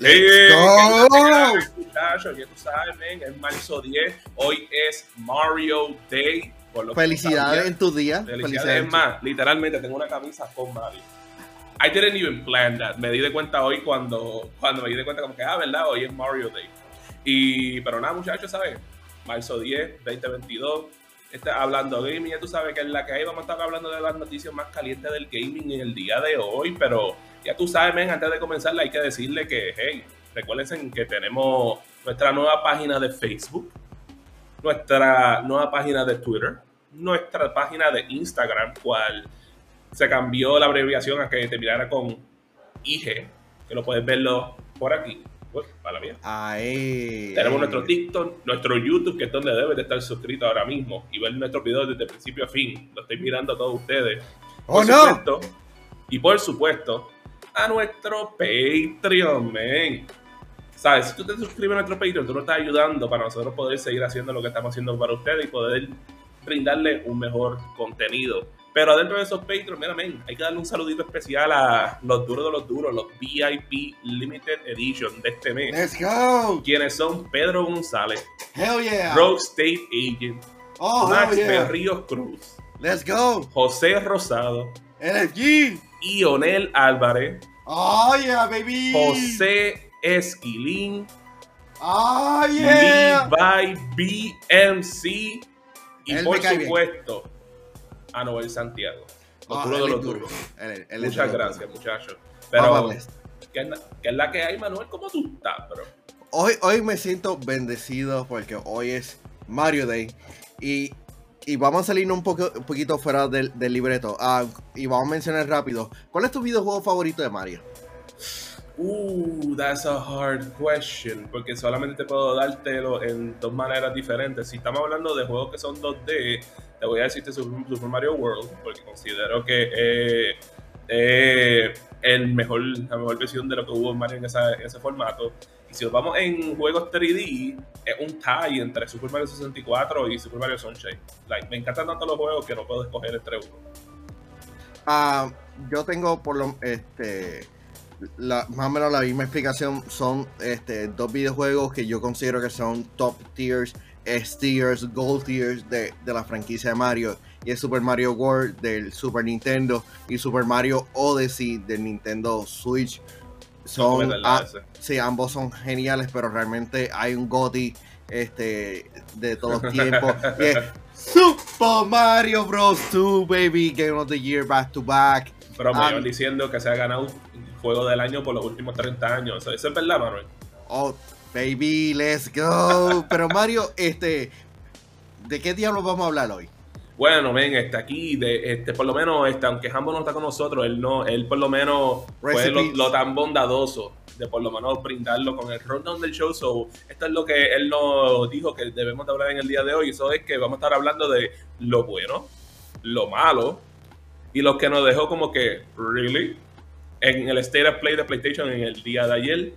Let's go. Muchachos, ya tú sabes, men, es marzo 10. Hoy es Mario Day. Por lo Felicidades en tu día. Felicidades, Felicidades es más, literalmente tengo una camisa con Mario. I didn't even plan that. Me di de cuenta hoy cuando, cuando me di de cuenta como que, ah, ¿verdad? Hoy es Mario Day. Y, pero nada, muchachos, ¿sabes? Marzo 10, 2022. Está hablando gaming, ya tú sabes que en la que hay vamos a estar hablando de las noticias más calientes del gaming en el día de hoy, pero ya tú sabes, men, antes de comenzar hay que decirle que, hey, recuerden que tenemos nuestra nueva página de Facebook, nuestra nueva página de Twitter, nuestra página de Instagram, cual se cambió la abreviación a que terminara con IG, que lo puedes verlo por aquí. Pues, para mía. Tenemos nuestro TikTok, nuestro YouTube, que es donde debes de estar suscrito ahora mismo y ver nuestros videos desde principio a fin. Lo estoy mirando a todos ustedes. ¡Oh, no! y por supuesto, a nuestro Patreon, men. ¿Sabes? Si tú te suscribes a nuestro Patreon, tú nos estás ayudando para nosotros poder seguir haciendo lo que estamos haciendo para ustedes y poder brindarle un mejor contenido. Pero dentro de esos Patreon, mira, men, hay que darle un saludito especial a los duros de los duros, los VIP Limited Edition de este mes. Let's go. Quienes son Pedro González, Hell yeah. Rogue State Agent, oh, Max Berríos Cruz, Let's go. José Rosado, LFG, Ionel Álvarez, oh yeah, baby. José Esquilín, oh yeah. Levi BMC y por supuesto a Noel Santiago. Los de los duros. Muchas gracias, muchachos. Pero, ¿qué, es la que hay, Manuel? ¿Cómo tú estás, bro? Hoy, hoy me siento bendecido porque hoy es Mario Day y, y vamos a salirnos un, poco, un poquito fuera del, libreto. Ah, y vamos a mencionar rápido. ¿Cuál es tu videojuego favorito de Mario? Uh, that's a hard question, porque solamente te puedo dártelo en dos maneras diferentes. Si estamos hablando de juegos que son 2D, te voy a decir Super Mario World, porque considero que es el mejor, la mejor versión de lo que hubo en Mario en, ese formato. Si nos vamos en juegos 3D, es un tie entre Super Mario 64 y Super Mario Sunshine. Like, me encantan tanto los juegos que no puedo escoger entre uno. Ah, yo tengo por lo este más o menos la misma explicación. Son este, dos videojuegos que yo considero que son top tiers, S tiers, gold tiers de, la franquicia de Mario. Y es Super Mario World del Super Nintendo y Super Mario Odyssey del Nintendo Switch. Son, sí, ambos son geniales, pero realmente hay un GOTY este, de todos los tiempos. Super Mario Bros. 2, baby, Game of the Year back to back. Pero me um, diciendo que se ha ganado juego del año por los últimos 30 años. Eso, es verdad, Manuel. Oh, baby, let's go. Pero Mario, este, ¿de qué diablos vamos a hablar hoy? Bueno, ven, está aquí, de, este, por lo menos, este, aunque Hambo no está con nosotros, él no, él por lo menos fue lo, tan bondadoso de por lo menos brindarlo con el rundown del show. So, esto es lo que él nos dijo que debemos de hablar en el día de hoy. Eso es que vamos a estar hablando de lo bueno, lo malo y lo que nos dejó como que, ¿really? en el State of Play de PlayStation en el día de ayer.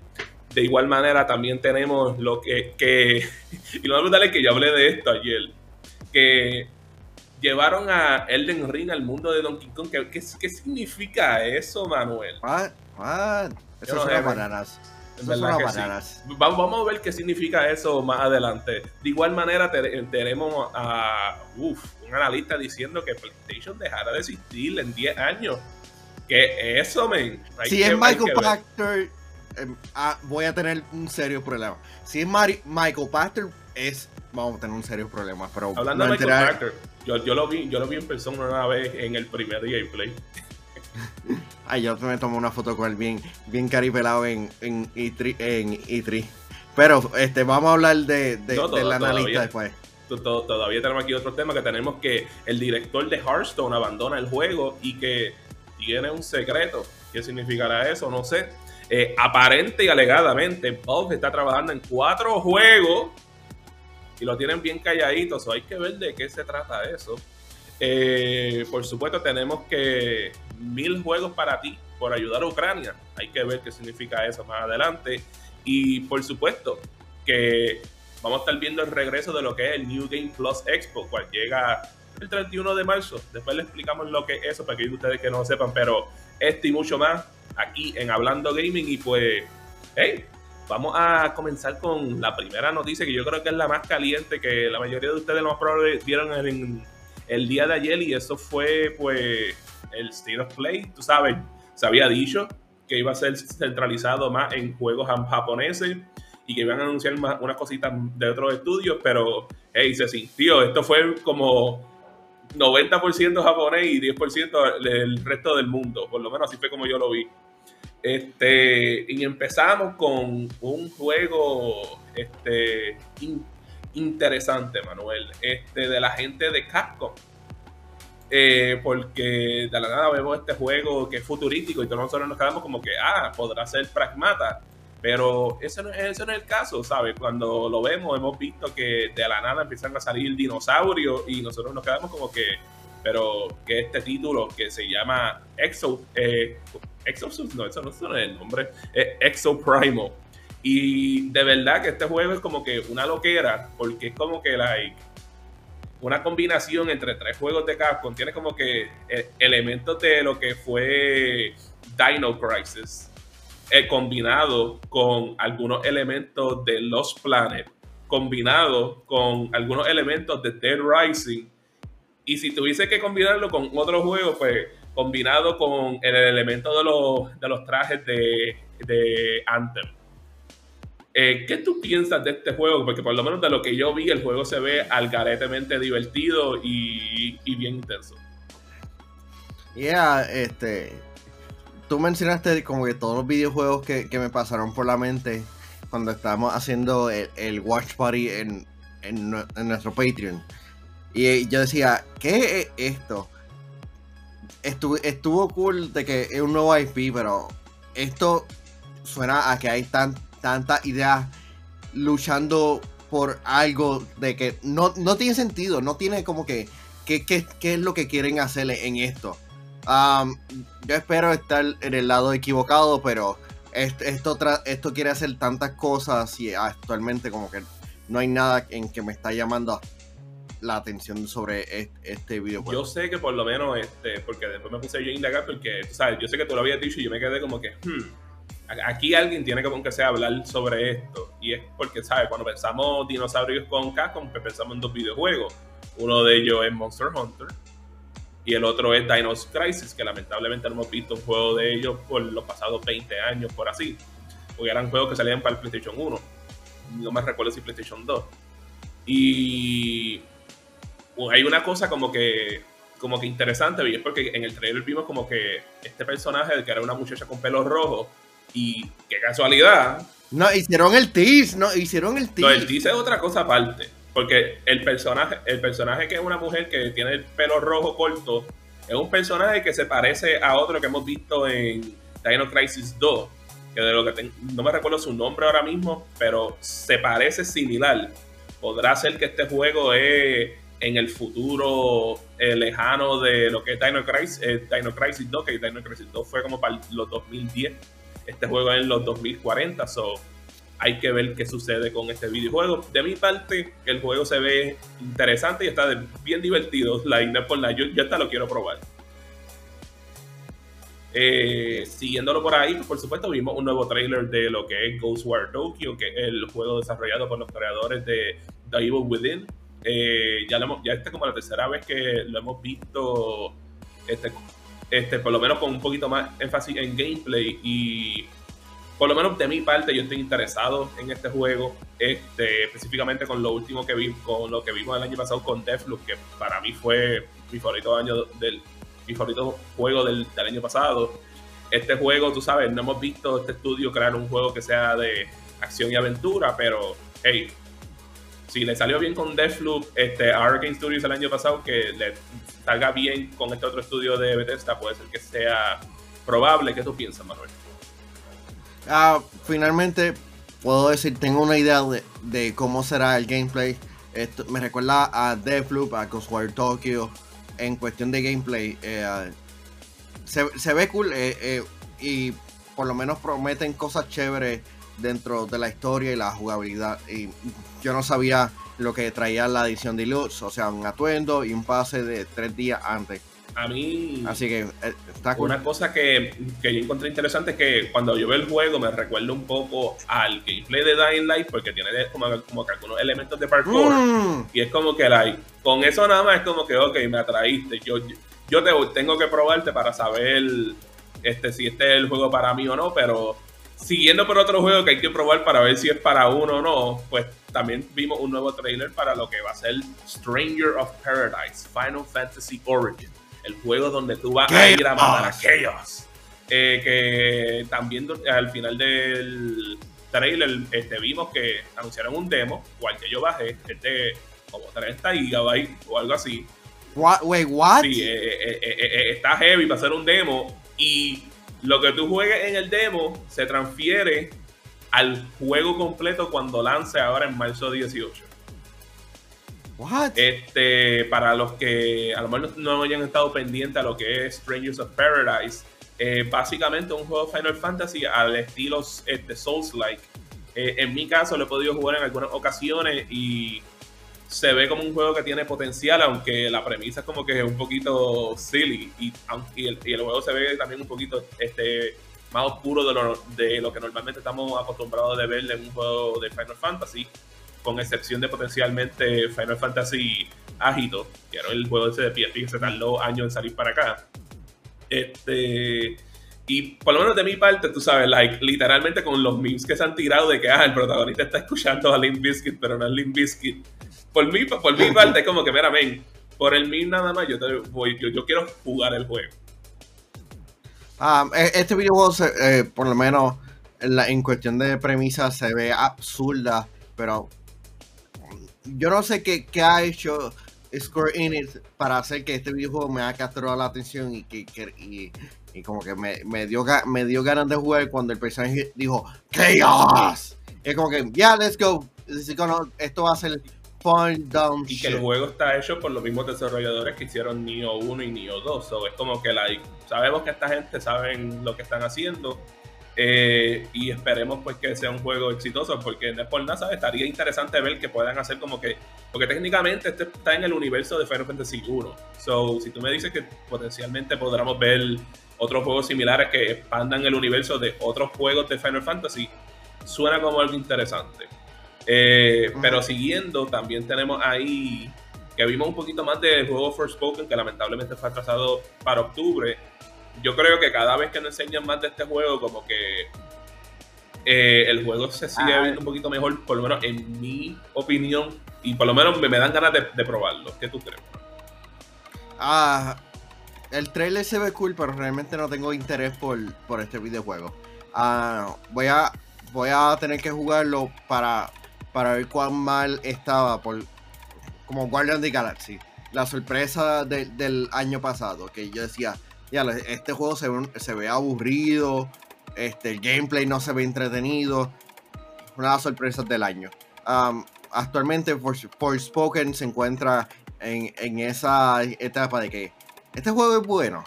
De igual manera, también tenemos lo que. que y lo más es que yo hablé de esto ayer. Que llevaron a Elden Ring al mundo de Donkey Kong. ¿Qué, qué, significa eso, Manuel? What? What? Eso son bananas. Eso son bananas. Vamos, a ver qué significa eso más adelante. De igual manera, tenemos a uf, un analista diciendo que PlayStation dejará de existir en 10 años. ¿Qué eso, men? si es Michael Pachter, em, ah, voy a tener un serio problema. Si es Michael Pachter, es vamos a tener un serio problema. Pero Hablando de Michael Pachter, yo, lo vi, yo lo vi en persona una vez en el primer día de Play. Ay, yo me tomé una foto con él bien, bien caripelado en, en, E3, en E3. Pero este, vamos a hablar de, de, del analista después. Todavía tenemos aquí otro tema que tenemos que el director de Hearthstone abandona el juego y que tiene un secreto. ¿Qué significará eso? No sé. Eh, aparente y alegadamente, Bob está trabajando en cuatro juegos y lo tienen bien calladitos. hay que ver de qué se trata eso. Eh, por supuesto, tenemos que mil juegos para ti por ayudar a Ucrania. Hay que ver qué significa eso más adelante. Y por supuesto, que vamos a estar viendo el regreso de lo que es el New Game Plus Expo, cual llega el 31 de marzo. Después les explicamos lo que es eso para que ustedes que no lo sepan, pero este y mucho más aquí en Hablando Gaming y pues, hey, vamos a comenzar con la primera noticia que yo creo que es la más caliente que la mayoría de ustedes lo más probable vieron en el día de ayer y eso fue pues el State of Play, tú sabes, se había dicho que iba a ser centralizado más en juegos japoneses y que iban a anunciar más, unas cositas de otros estudios, pero hey, se sintió, esto fue como 90% japonés y 10% del resto del mundo, por lo menos así fue como yo lo vi. Este, y empezamos con un juego este, interesante, Manuel, este, de la gente de Capcom. Eh, porque de la nada vemos este juego que es futurístico y todos nosotros nos quedamos como que, ah, podrá ser pragmata. Pero ese no, ese no es el caso, ¿sabes? Cuando lo vemos, hemos visto que de la nada empiezan a salir dinosaurios y nosotros nos quedamos como que, pero que este título que se llama Exo, eh, no, eso no es el nombre, es Exo Primal. Y de verdad que este juego es como que una loquera, porque es como que like, una combinación entre tres juegos de Capcom. Tiene como que eh, elementos de lo que fue Dino Crisis, eh, combinado con algunos elementos de Lost Planet, combinado con algunos elementos de Dead Rising. Y si tuviese que combinarlo con otro juego, pues combinado con el elemento de los, de los trajes de, de Anthem. Eh, ¿Qué tú piensas de este juego? Porque por lo menos de lo que yo vi, el juego se ve algaretemente divertido y, y bien intenso. Yeah, este. Tú mencionaste como que todos los videojuegos que, me pasaron por la mente cuando estábamos haciendo el, Watch Party en, en, nuestro Patreon. Y yo decía, ¿qué es esto? Estuvo, estuvo cool de que es un nuevo IP, pero esto suena a que hay tan, tanta idea luchando por algo de que no, no tiene sentido, no tiene como que qué, es lo que quieren hacerle en esto. yo espero estar en el lado equivocado, pero esto, esto, quiere hacer tantas cosas y actualmente como que no hay nada en que me está llamando la atención sobre este, videojuego. Yo sé que por lo menos, este, porque después me puse yo a indagar, porque, sabes, yo sé que tú lo habías dicho y yo me quedé como que, hmm, aquí alguien tiene que, aunque sea, hablar sobre esto. Y es porque, ¿sabes? Cuando pensamos dinosaurios con Capcom, pensamos en dos videojuegos. Uno de ellos es Monster Hunter y el otro es Dino's Crisis, que lamentablemente no hemos visto un juego de ellos por los pasados 20 años, por así. Porque eran juegos que salían para el PlayStation 1. No me recuerdo si PlayStation 2. Y hay una cosa como que como que interesante, y es porque en el trailer vimos como que este personaje, que era una muchacha con pelo rojo, y qué casualidad. No, hicieron el tease, no, hicieron el tease. No, el tease es otra cosa aparte. Porque el personaje, el personaje que es una mujer que tiene el pelo rojo corto, es un personaje que se parece a otro que hemos visto en Dino Crisis 2. Que de lo que no me recuerdo su nombre ahora mismo, pero se parece similar. Podrá ser que este juego es en el futuro eh, lejano de lo que es Dino Crisis, eh, Crisis 2, que Dino Crisis 2 fue como para los 2010 este juego es en los 2040, so hay que ver qué sucede con este videojuego. De mi parte, el juego se ve interesante y está bien divertido. La por la, yo, hasta lo quiero probar. Eh, siguiéndolo por ahí, por supuesto, vimos un nuevo trailer de lo que es Ghostwire Tokyo, que es el juego desarrollado por los creadores de The Evil Within. Eh, ya, lo ya esta es como la tercera vez que lo hemos visto este, este, por lo menos con un poquito más énfasis en gameplay y por lo menos de mi parte yo estoy interesado en este juego, este, específicamente con lo último que vi, con lo que vimos el año pasado con Deathloop, que para mí fue mi favorito año del mi favorito juego del, del año pasado. Este juego, tú sabes, no hemos visto este estudio crear un juego que sea de acción y aventura, pero hey, si le salió bien con Deathloop, este Arkane Studios el año pasado, que le salga bien con este otro estudio de Bethesda, puede ser que sea probable. ¿Qué tú piensas, Manuel? Ah, finalmente puedo decir, tengo una idea de, cómo será el gameplay. Esto me recuerda a Deathloop, a Ghostwire Tokyo. En cuestión de gameplay, eh, se, ve cool eh, eh, y por lo menos prometen cosas chéveres dentro de la historia y la jugabilidad. Y yo no sabía lo que traía la edición deluxe, o sea, un atuendo y un pase de tres días antes. A mí. Así que eh, está Una cosa que, que, yo encontré interesante es que cuando yo veo el juego me recuerda un poco al gameplay de Dying Light porque tiene como, como que algunos elementos de parkour. Mm. Y es como que, like, con eso nada más es como que, ok, me atraíste. Yo, yo te, tengo que probarte para saber este, si este es el juego para mí o no, pero siguiendo por otro juego que hay que probar para ver si es para uno o no, pues también vimos un nuevo trailer para lo que va a ser Stranger of Paradise, Final Fantasy Origin, el juego donde tú vas a ir a matar a Chaos. Eh, que también al final del trailer este, vimos que anunciaron un demo, cual que yo bajé, este como 30 gigabytes o algo así. wait, what? Sí, eh, eh, está heavy para hacer un demo y lo que tú juegues en el demo se transfiere al juego completo cuando lance ahora en marzo 18. What? Este, para los que a lo mejor no hayan estado pendientes a lo que es Strangers of Paradise, eh, básicamente un juego Final Fantasy al estilo este, Souls-like. Eh, en mi caso lo he podido jugar en algunas ocasiones y se ve como un juego que tiene potencial, aunque la premisa es como que es un poquito silly y, y, el, juego se ve también un poquito este, más oscuro de lo, de lo que normalmente estamos acostumbrados de ver en un juego de Final Fantasy, con excepción de potencialmente Final Fantasy Agito, que era el juego ese de PSP que se tardó años en salir para acá. Este. Y por lo menos de mi parte, tú sabes, like, literalmente con los memes que se han tirado de que ah, el protagonista está escuchando a Limp Bizkit, pero no es Limp Bizkit por mi, por mi parte, es como que, mira, ven, por el mí nada más, yo, te voy, yo, quiero jugar el juego. E, este videojuego, eh, por lo menos en, la, en cuestión de premisa, se ve absurda, pero yo no sé qué, qué ha hecho Square Enix para hacer que este videojuego me haya capturado la atención y que, y, y, como que me, me, dio, me dio ganas de jugar cuando el personaje dijo ¡Chaos! Es como que, ya, yeah, let's go. Esto va a ser y que el juego está hecho por los mismos desarrolladores que hicieron Nioh 1 y Nioh 2. So, es como que like, sabemos que esta gente saben lo que están haciendo. Eh, y esperemos pues que sea un juego exitoso porque no es por nada, estaría interesante ver que puedan hacer como que porque técnicamente este está en el universo de Final Fantasy 1 so si tú me dices que potencialmente podremos ver otros juegos similares que expandan el universo de otros juegos de Final Fantasy suena como algo interesante eh, pero siguiendo, también tenemos ahí que vimos un poquito más del juego Forspoken, que lamentablemente fue atrasado para octubre. Yo creo que cada vez que nos enseñan más de este juego, como que eh, el juego se sigue ah. viendo un poquito mejor, por lo menos en mi opinión, y por lo menos me, dan ganas de, probarlo. ¿Qué tú crees? Ah, el trailer se ve cool, pero realmente no tengo interés por, por este videojuego. Ah, voy a voy a tener que jugarlo para para ver cuán mal estaba por como Guardian of the Galaxy. La sorpresa del año pasado, que yo decía, ya, este juego se ve, se ve aburrido, este, el gameplay no se ve entretenido. Una de las sorpresas del año. Um, actualmente Forspoken se encuentra en, esa etapa de que este juego es bueno.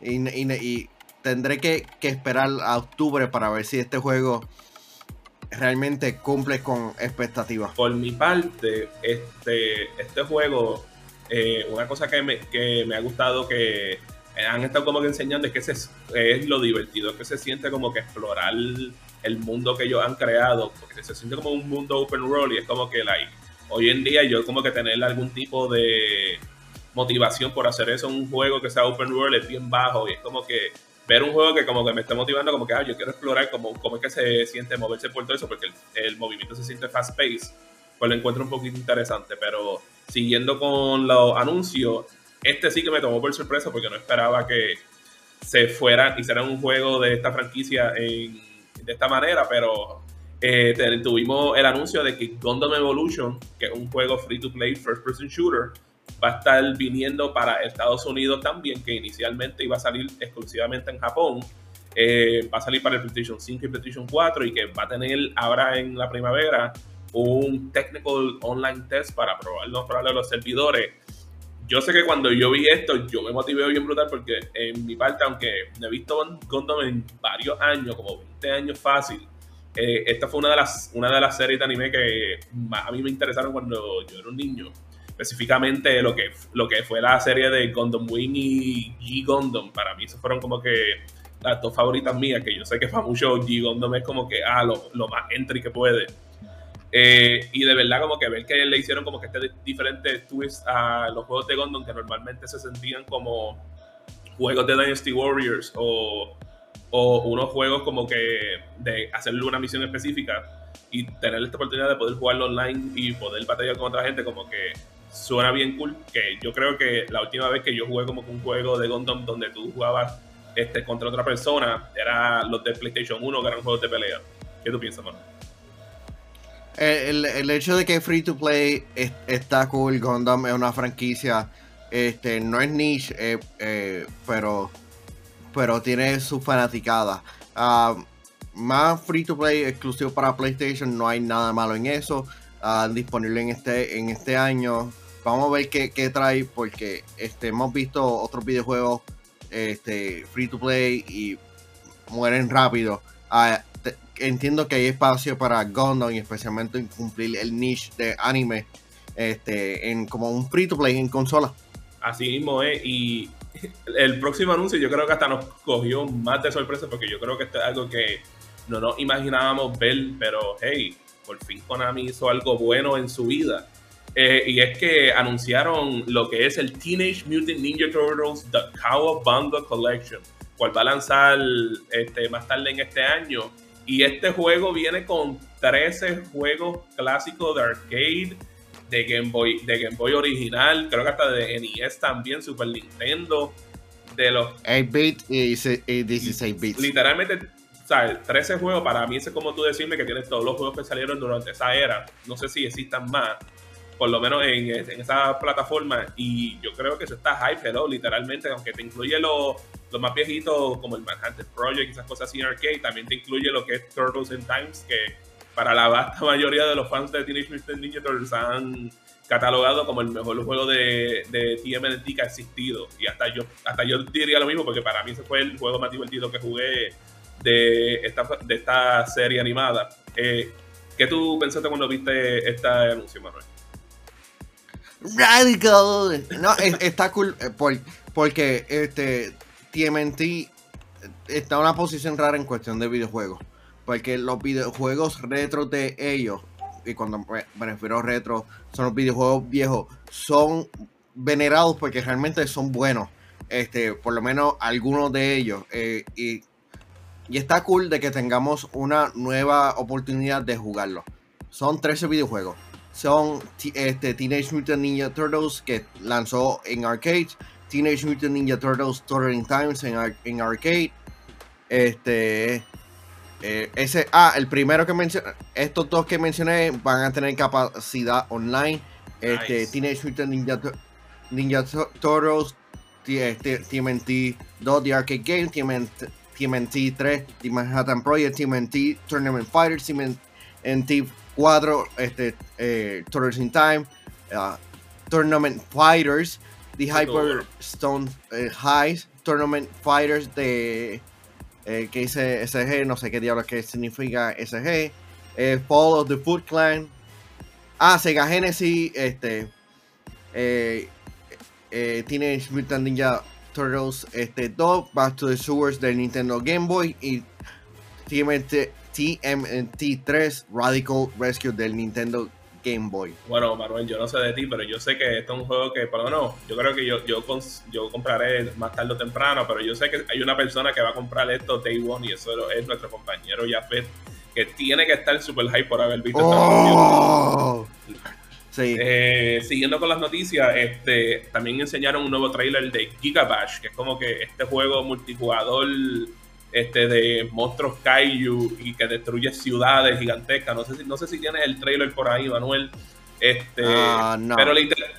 Y, tendré que, que, esperar a octubre para ver si este juego realmente cumple con expectativas. Por mi parte, este, este juego, eh, una cosa que me, que me ha gustado que han estado como que enseñando es que es, es lo divertido, que se siente como que explorar el mundo que ellos han creado, porque se siente como un mundo open world y es como que like, hoy en día yo como que tener algún tipo de motivación por hacer eso en un juego que sea open world es bien bajo y es como que ver un juego que como que me está motivando, como que ah, yo quiero explorar cómo, cómo es que se siente moverse por todo eso, porque el, movimiento se siente fast pace, pues lo encuentro un poquito interesante. Pero siguiendo con los anuncios, este sí que me tomó por sorpresa porque no esperaba que se fuera, hicieran un juego de esta franquicia de esta manera, pero eh, tuvimos el anuncio de que Gundam Evolution, que es un juego free to play first person shooter, va a estar viniendo para Estados Unidos también, que inicialmente iba a salir exclusivamente en Japón. Eh, va a salir para el PlayStation 5 y PlayStation 4 y que va a tener ahora en la primavera un technical online test para probarlo a los servidores. Yo sé que cuando yo vi esto, yo me motivé bien brutal porque en mi parte, aunque no he visto Gundam en varios años, como 20 años fácil, eh, esta fue una de, las, una de las series de anime que a mí me interesaron cuando yo era un niño específicamente lo que, lo que fue la serie de Gundam Wing y G Gundam. Para mí, esos fueron como que las dos favoritas mías, que yo sé que para muchos G Gundam es como que, ah, lo, lo más entry que puede. Eh, y de verdad como que ver que le hicieron como que este diferente twist a los juegos de Gundam que normalmente se sentían como juegos de Dynasty Warriors o, o unos juegos como que de hacerle una misión específica y tener esta oportunidad de poder jugarlo online y poder batallar con otra gente como que suena bien cool que yo creo que la última vez que yo jugué como un juego de Gundam donde tú jugabas este, contra otra persona era los de PlayStation 1 que eran juegos de pelea ¿qué tú piensas, mano? El, el, hecho de que Free to Play está cool, Gundam es una franquicia, este, no es niche, eh, eh, pero, pero tiene su fanaticada. Ah, más Free to Play exclusivo para PlayStation, no hay nada malo en eso. Uh, disponible en este, en este año. Vamos a ver qué, trae, porque este, hemos visto otros videojuegos este, free to play y mueren rápido. Uh, entiendo que hay espacio para Gundam y especialmente cumplir el niche de anime este, en como un free to play en consola. Así mismo es, y el próximo anuncio yo creo que hasta nos cogió más de sorpresa porque yo creo que esto es algo que no nos imaginábamos ver, pero hey, por fin Konami hizo algo bueno en su vida. Eh, y es que anunciaron lo que es el Teenage Mutant Ninja Turtles The Cowabunga Collection, cual va a lanzar este, más tarde en este año y este juego viene con 13 juegos clásicos de arcade, de Game Boy, de Game Boy original, creo que hasta de NES también, Super Nintendo, de los 8-bit y 16 bits. Literalmente, ¿sabes? 13 juegos, para mí es como tú decirme que tienes todos los juegos que salieron durante esa era. No sé si existan más, por lo menos en, esa plataforma. Y yo creo que eso está hype, pero literalmente, aunque te incluye los los más viejitos como el Manhattan Project, esas cosas así en arcade, también te incluye lo que es Turtles in Times, que para la vasta mayoría de los fans de Teenage Mutant Ninja Turtles han catalogado como el mejor juego de, de TMNT que ha existido. Y hasta yo, hasta yo diría lo mismo, porque para mí ese fue el juego más divertido que jugué de esta, de esta serie animada. Eh, ¿Qué tú pensaste cuando viste esta anuncio, Manuel? Radical. No, está cool eh, porque este TMNT está en una posición rara en cuestión de videojuegos. Porque los videojuegos retro de ellos, y cuando me refiero a retro, son los videojuegos viejos, son venerados porque realmente son buenos. Este, por lo menos algunos de ellos. Eh, y, y está cool de que tengamos una nueva oportunidad de jugarlo. Son 13 videojuegos. Son este, Teenage Mutant Ninja Turtles que lanzó en arcades Teenage Mutant Ninja Turtles Turtling Times en, arcade. Este. Eh, ese, ah, el primero que mencioné, estos dos que mencioné van a tener capacidad online. Este, Teenage Mutant Ninja, Ninja Turtles, TMNT 2 de Arcade Game, TMNT, 3 The Manhattan Project, TMNT Tournament Fighters, TMNT 4 este, eh, Turtles in Time, uh, Tournament Fighters, The Hyper Stone eh, High Tournament Fighters de eh, que dice SG, no sé qué diablos que significa SG. Eh, Fall of the Foot Clan. Ah, Sega Genesis, este, eh, Teenage Mutant Ninja Turtles este, 2, Back to the Sewers del Nintendo Game Boy y TMNT, TMNT 3 Radical Rescue del Nintendo Game Boy. Bueno, Manuel, yo no sé de ti, pero yo sé que esto es un juego que, por lo menos, yo creo que yo, yo, yo compraré más tarde o temprano, pero yo sé que hay una persona que va a comprar esto Day One y eso es nuestro compañero Jafet, que tiene que estar super hype por haber visto oh. Sí. Eh, siguiendo con las noticias, este, también enseñaron un nuevo trailer de Gigabash, que es como que este juego multijugador este, de monstruos kaiju y que destruye ciudades gigantescas. No sé si, no sé si tienes el trailer por ahí, Manuel. Este, ah, no, pero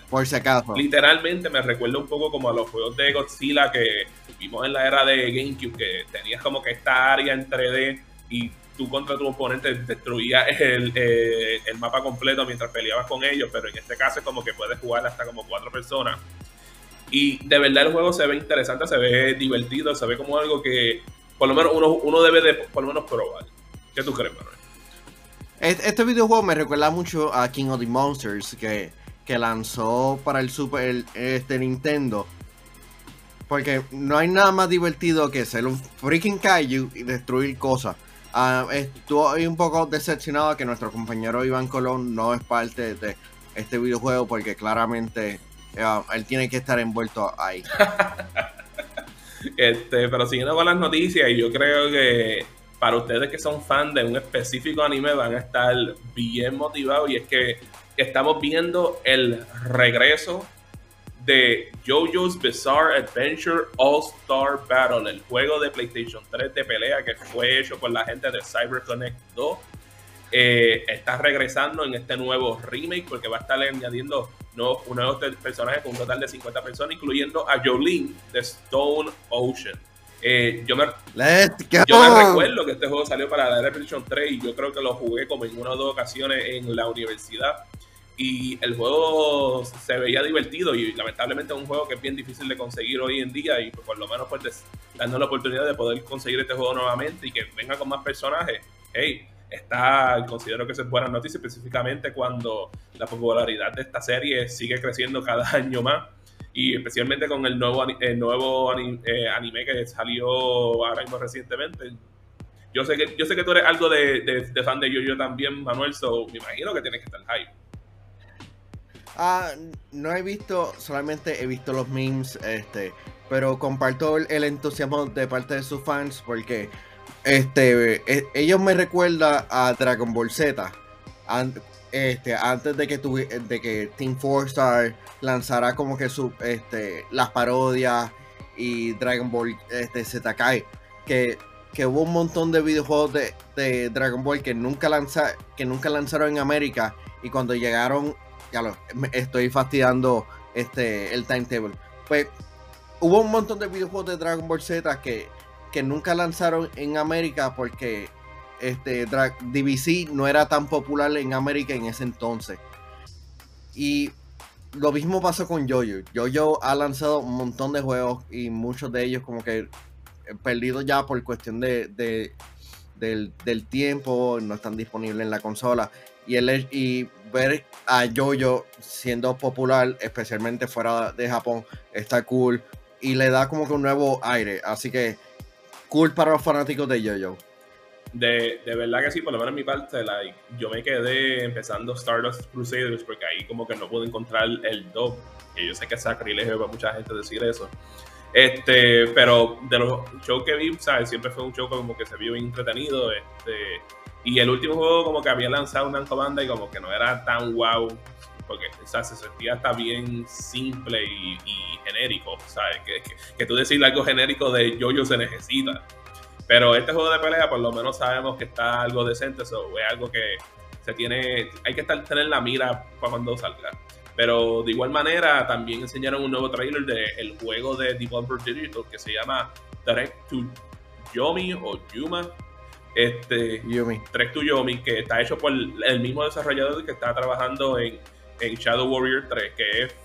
por si acaso. literalmente me recuerda un poco como a los juegos de Godzilla que vimos en la era de GameCube, que tenías como que esta área en 3D y tú contra tu oponente destruías el, eh, el, mapa completo mientras peleabas con ellos, pero en este caso es como que puedes jugar hasta como cuatro personas. Y de verdad el juego se ve interesante, se ve divertido, se ve como algo que por lo menos uno, uno debe de por lo menos probar. ¿Qué tú crees, Manuel? Este videojuego me recuerda mucho a King of the Monsters, que, que lanzó para el Super este Nintendo. Porque no hay nada más divertido que ser un freaking kaiju y destruir cosas. Uh, estuve un poco decepcionado que nuestro compañero Iván Colón no es parte de este videojuego porque claramente uh, él tiene que estar envuelto ahí. este, pero siguiendo con las noticias, yo creo que para ustedes que son fans de un específico anime van a estar bien motivados y es que estamos viendo el regreso de JoJo's Bizarre Adventure All Star Battle, el juego de PlayStation 3 de pelea que fue hecho por la gente de CyberConnect 2. Eh, está regresando en este nuevo remake porque va a estar añadiendo nuevos, nuevos personajes con un total de 50 personas, incluyendo a Jolene de Stone Ocean. Eh, yo, me, yo me recuerdo que este juego salió para la PlayStation 3 y yo creo que lo jugué como en una o dos ocasiones en la universidad. Y el juego se veía divertido y lamentablemente es un juego que es bien difícil de conseguir hoy en día y por lo menos pues dando la oportunidad de poder conseguir este juego nuevamente y que venga con más personajes, hey, está, considero que es buena noticia específicamente cuando la popularidad de esta serie sigue creciendo cada año más y especialmente con el nuevo, el nuevo eh, anime, que salió ahora mismo recientemente. Yo sé que, yo sé que tú eres algo de, de, fan de yo-yo también, Manuel, so me imagino que tienes que estar hype. Ah, no he visto, solamente he visto los memes, este, pero comparto el, entusiasmo de parte de sus fans porque este, e, ellos me recuerdan a Dragon Ball Z. este, antes de que, de que Team Four Star lanzara como que su, este, las parodias y Dragon Ball este, Z Kai, que, que hubo un montón de videojuegos de, de Dragon Ball que nunca, que nunca lanzaron en América y cuando llegaron ya lo estoy fastidiando este, el timetable. Pues hubo un montón de videojuegos de Dragon Ball Z que, que nunca lanzaron en América porque este, DBC no era tan popular en América en ese entonces. Y lo mismo pasó con Jojo. Jojo ha lanzado un montón de juegos y muchos de ellos como que perdidos ya por cuestión de, de del, del, tiempo, no están disponibles en la consola. Y, el, y ver a Jojo siendo popular, especialmente fuera de Japón, está cool y le da como que un nuevo aire. Así que cool para los fanáticos de Jojo. De, de verdad que sí, por lo menos en mi parte, like, yo me quedé empezando Stardust Crusaders porque ahí como que no pude encontrar el dub. Que yo sé que es sacrilegio para mucha gente decir eso. Este, pero de los shows que vi, ¿sabes? Siempre fue un show como que se vio entretenido. Este, y el último juego como que había lanzado una Banda y como que no era tan wow, porque o sea, se sentía hasta bien simple y, genérico, ¿sabes? Que, que, tú decir algo genérico de yo-yo se necesita. Pero este juego de pelea por lo menos sabemos que está algo decente, eso es algo que se tiene, hay que estar, tener la mira para cuando salga. Pero de igual manera también enseñaron un nuevo trailer del juego de Devolver Digital que se llama Direct to Yomi o Yuma, este, Yumi. Trek to Yomi, que está hecho por el mismo desarrollador que está trabajando en, en Shadow Warrior 3, que es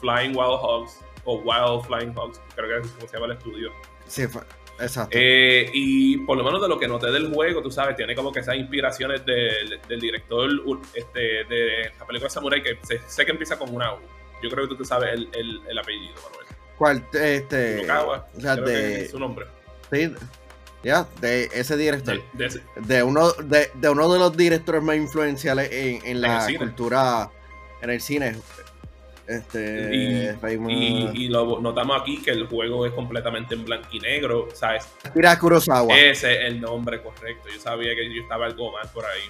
Flying Wild Hogs, o Wild Flying Hogs, creo que es como se llama el estudio. Sí, exacto. Eh, y por lo menos de lo que noté del juego, tú sabes, tiene como que esas inspiraciones del, del director este, de la película Samurai, que sé, que empieza con una U. Yo creo que tú sabes el, el, el apellido, Manuel. ¿Cuál? Este. Lokawa, o sea, de... su nombre. Sí, ya, de ese director. De, uno, de, de, uno de los directores más influenciales en, en la cultura, en el cine. Este, y, y, lo notamos aquí que el juego es completamente en blanco y negro, ¿sabes? Mira Kurosawa. Ese es el nombre correcto. Yo sabía que yo estaba algo mal por ahí.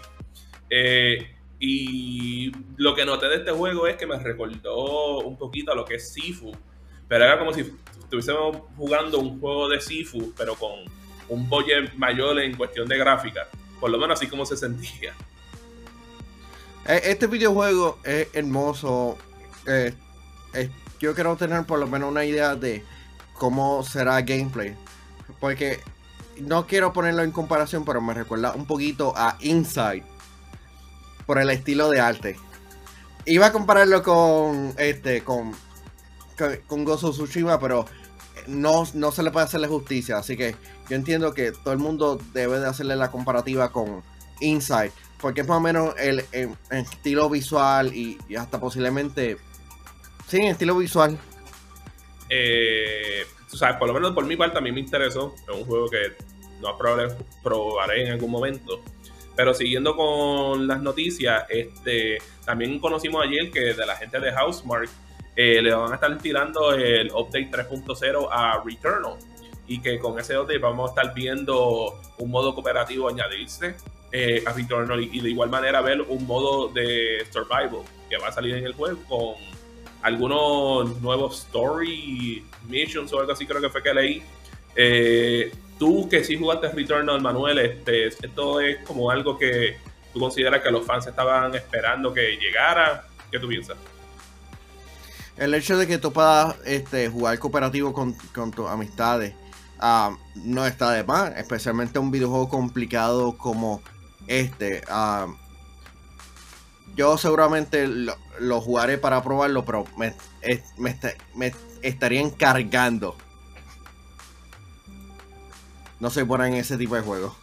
Eh, y lo que noté de este juego es que me recordó un poquito a lo que es Sifu. Pero era como si estuviésemos jugando un juego de Sifu, pero con un budget mayor en cuestión de gráfica. Por lo menos así como se sentía. Eh, este videojuego es hermoso. Eh, eh, yo quiero tener por lo menos una idea de cómo será gameplay. Porque no quiero ponerlo en comparación, pero me recuerda un poquito a Inside. Por el estilo de arte. Iba a compararlo con este. con. con, Gozo Tsushima, pero no, no se le puede hacerle justicia. Así que yo entiendo que todo el mundo debe de hacerle la comparativa con Inside. Porque más o menos el, estilo visual y, hasta posiblemente. Sí, estilo visual. Eh, sea, por lo menos por mi parte también me interesó. Es un juego que no probaré, probaré en algún momento. Pero siguiendo con las noticias, este, también conocimos ayer que de la gente de Housemark eh, le van a estar tirando el update 3.0 a Returnal. Y que con ese update vamos a estar viendo un modo cooperativo añadirse eh, a Returnal y de igual manera ver un modo de survival que va a salir en el juego con algunos nuevos story missions o algo así creo que fue que leí. Eh, tú que sí jugaste Returnal, Manuel, este, esto es como algo que tú consideras que los fans estaban esperando que llegara. ¿Qué tú piensas? El hecho de que tú puedas este, jugar cooperativo con, tus amistades ah, no está de más, especialmente un videojuego complicado como este. Ah, yo seguramente lo, jugaré para probarlo, pero me, estaría encargando. No soy buena en ese tipo de juegos.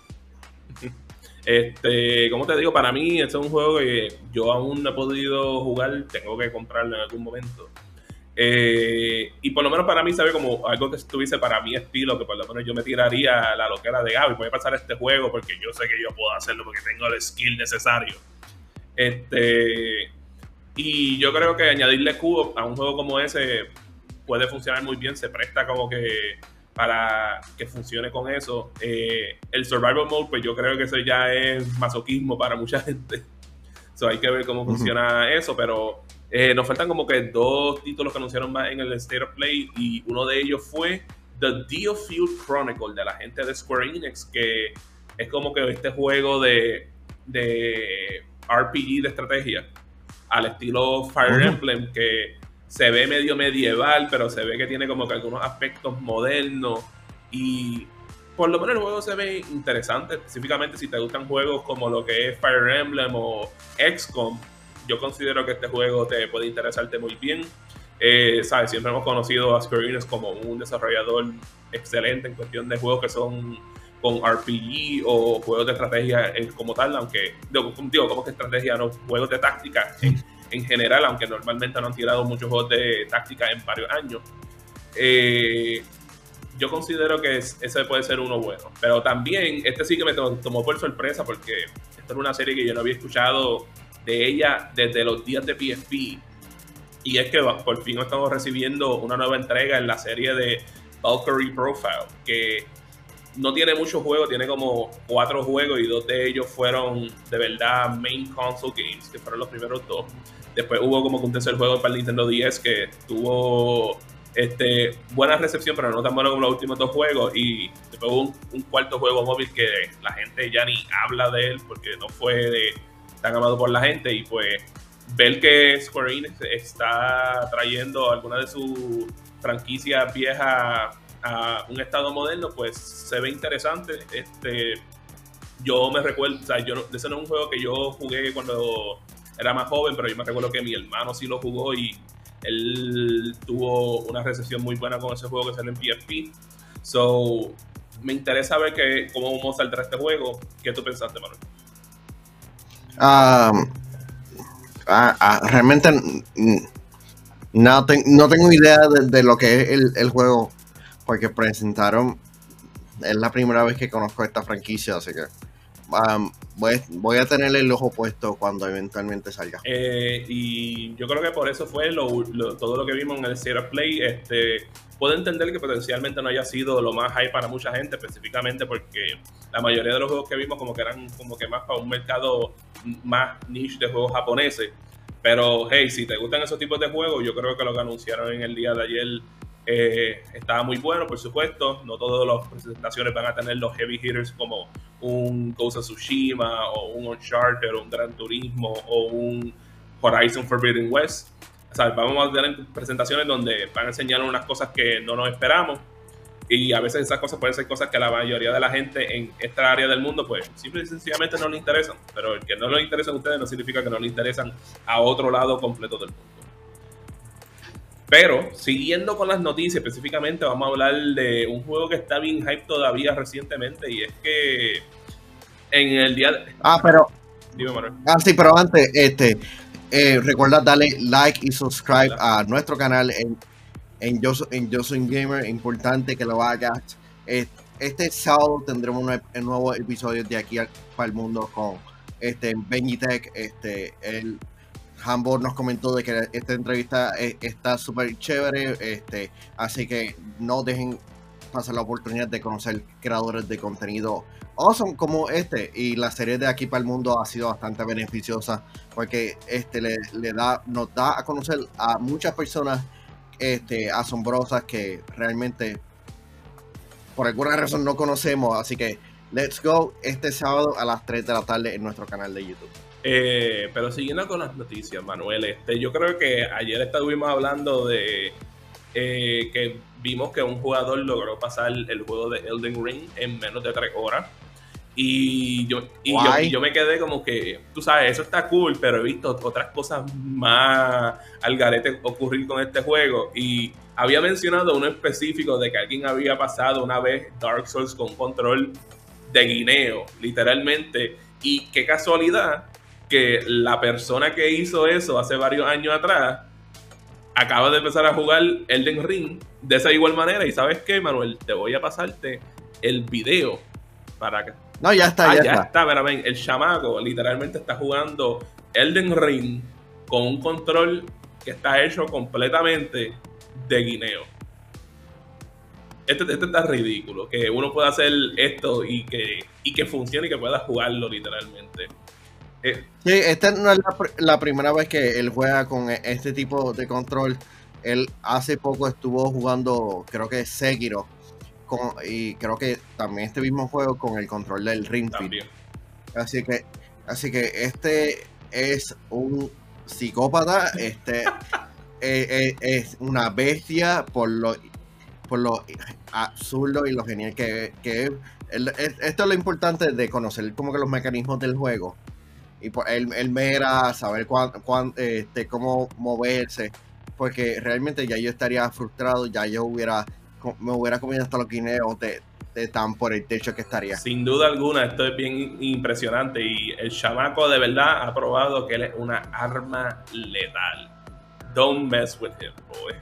Este, como te digo, para mí este es un juego que yo aún no he podido jugar, tengo que comprarlo en algún momento. Eh, y por lo menos para mí sabe como algo que estuviese para mi estilo, que por lo menos yo me tiraría la loquera de Gaby, voy a pasar este juego porque yo sé que yo puedo hacerlo porque tengo el skill necesario. Este, y yo creo que añadirle cubo a un juego como ese puede funcionar muy bien, se presta como que para que funcione con eso. Eh, el survival mode, pues yo creo que eso ya es masoquismo para mucha gente. So hay que ver cómo funciona eso, pero eh, nos faltan como que dos títulos que anunciaron más en el State of Play y uno de ellos fue The Diofield Chronicle de la gente de Square Enix, que es como que este juego de, de RPG de estrategia al estilo Fire Emblem que se ve medio medieval, pero se ve que tiene como que algunos aspectos modernos y por lo menos el juego se ve interesante, específicamente si te gustan juegos como lo que es Fire Emblem o XCOM yo considero que este juego te puede interesarte muy bien. Eh, ¿sabes? Siempre hemos conocido a Square Enix como un desarrollador excelente en cuestión de juegos que son con RPG o juegos de estrategia como tal, aunque digo, como que estrategia, no juegos de táctica en, general, aunque normalmente no han tirado muchos juegos de táctica en varios años. Eh, yo considero que ese puede ser uno bueno, pero también este sí que me tomó por sorpresa porque esta es una serie que yo no había escuchado de ella desde los días de PSP. Y es que por fin estamos recibiendo una nueva entrega en la serie de Valkyrie Profile, que no tiene muchos juegos, tiene como cuatro juegos y dos de ellos fueron de verdad main console games, que fueron los primeros dos. Después hubo como un tercer juego para el Nintendo 10 que tuvo este, buena recepción, pero no tan bueno como los últimos dos juegos. Y después hubo un cuarto juego móvil que la gente ya ni habla de él porque no fue de tan amado por la gente y pues ver que Square Enix está trayendo alguna de sus franquicias viejas a un estado moderno, pues se ve interesante. Este, yo me recuerdo, o sea, yo ese no es un juego que yo jugué cuando era más joven, pero yo me recuerdo que mi hermano sí lo jugó y él tuvo una recepción muy buena con ese juego que sale en PSP. So, me interesa ver que, cómo saldrá este juego. ¿Qué tú pensaste, Manuel? Ah, ah, realmente no, no, tengo idea de, lo que es el, juego, porque presentaron, es la primera vez que conozco esta franquicia, así que voy, a tener el ojo puesto cuando eventualmente salga. Eh, y yo creo que por eso fue todo lo que vimos en el Sierra Play. Este, puedo entender que potencialmente no haya sido lo más high para mucha gente, específicamente porque la mayoría de los juegos que vimos como que eran como que más para un mercado más niche de juegos japoneses. Pero hey, si te gustan esos tipos de juegos, yo creo que lo que anunciaron en el día de ayer eh, estaba muy bueno, por supuesto. No todas las presentaciones van a tener los heavy hitters como un Ghost of Tsushima o un Uncharted o un Gran Turismo o un Horizon Forbidden West. Vamos a tener presentaciones donde van a enseñar unas cosas que no nos esperamos y a veces esas cosas pueden ser cosas que a la mayoría de la gente en esta área del mundo, pues simple y sencillamente no le interesan. Pero el que no le interesan a ustedes no significa que no le interesan a otro lado completo del mundo. Pero, siguiendo con las noticias, específicamente vamos a hablar de un juego que está bien hype todavía recientemente y es que en el día... Ah, pero Dime, Manuel. Ah, sí, pero antes, este, eh, recuerda darle like y subscribe a nuestro canal en, en, Yo, en Yo Soy Gamer. Importante que lo hagas. Este sábado tendremos un, nuevo episodio de aquí para el mundo con este Benji Tech. Este, el Hambo nos comentó de que esta entrevista eh, está súper chévere. Este, así que no dejen pasar la oportunidad de conocer creadores de contenido awesome como este y la serie de aquí para el mundo ha sido bastante beneficiosa porque este le, da nos da a conocer a muchas personas este asombrosas que realmente por alguna razón no conocemos. Así que let's go este sábado a las 3 de la tarde en nuestro canal de YouTube. Eh, pero siguiendo con las noticias Manuel este yo creo que ayer estuvimos hablando de eh, que vimos que un jugador logró pasar el juego de Elden Ring en menos de 3 horas y yo, y yo, me quedé como que, tú sabes, eso está cool, pero he visto otras cosas más al garete ocurrir con este juego. Y había mencionado uno específico de que alguien había pasado una vez Dark Souls con control de guineo, literalmente. Y qué casualidad que la persona que hizo eso hace varios años atrás acaba de empezar a jugar Elden Ring de esa igual manera. Y sabes qué, Manuel, te voy a pasarte el video para que no, ya está, ah, ya, ya está. Pero ven, el chamaco literalmente está jugando Elden Ring con un control que está hecho completamente de guineo. Este, este está ridículo, que uno pueda hacer esto y que, y que funcione y que pueda jugarlo literalmente. Eh, sí, esta no es la, la, primera vez que él juega con este tipo de control. Él hace poco estuvo jugando, creo que Sekiro y creo que también este mismo juego con el control del ring fit. Así que, así que este es un psicópata, este eh, eh, es una bestia por lo por lo absurdo y lo genial que, es. esto es lo importante de conocer como que los mecanismos del juego. Y por él, me era saber cuán, este, cómo moverse. Porque realmente ya yo estaría frustrado, ya yo hubiera me hubiera comido hasta los guineos de, de, tan por el techo que estaría. Sin duda alguna, esto es bien impresionante y el chamaco de verdad ha probado que él es una arma letal. Don't mess with him, boy.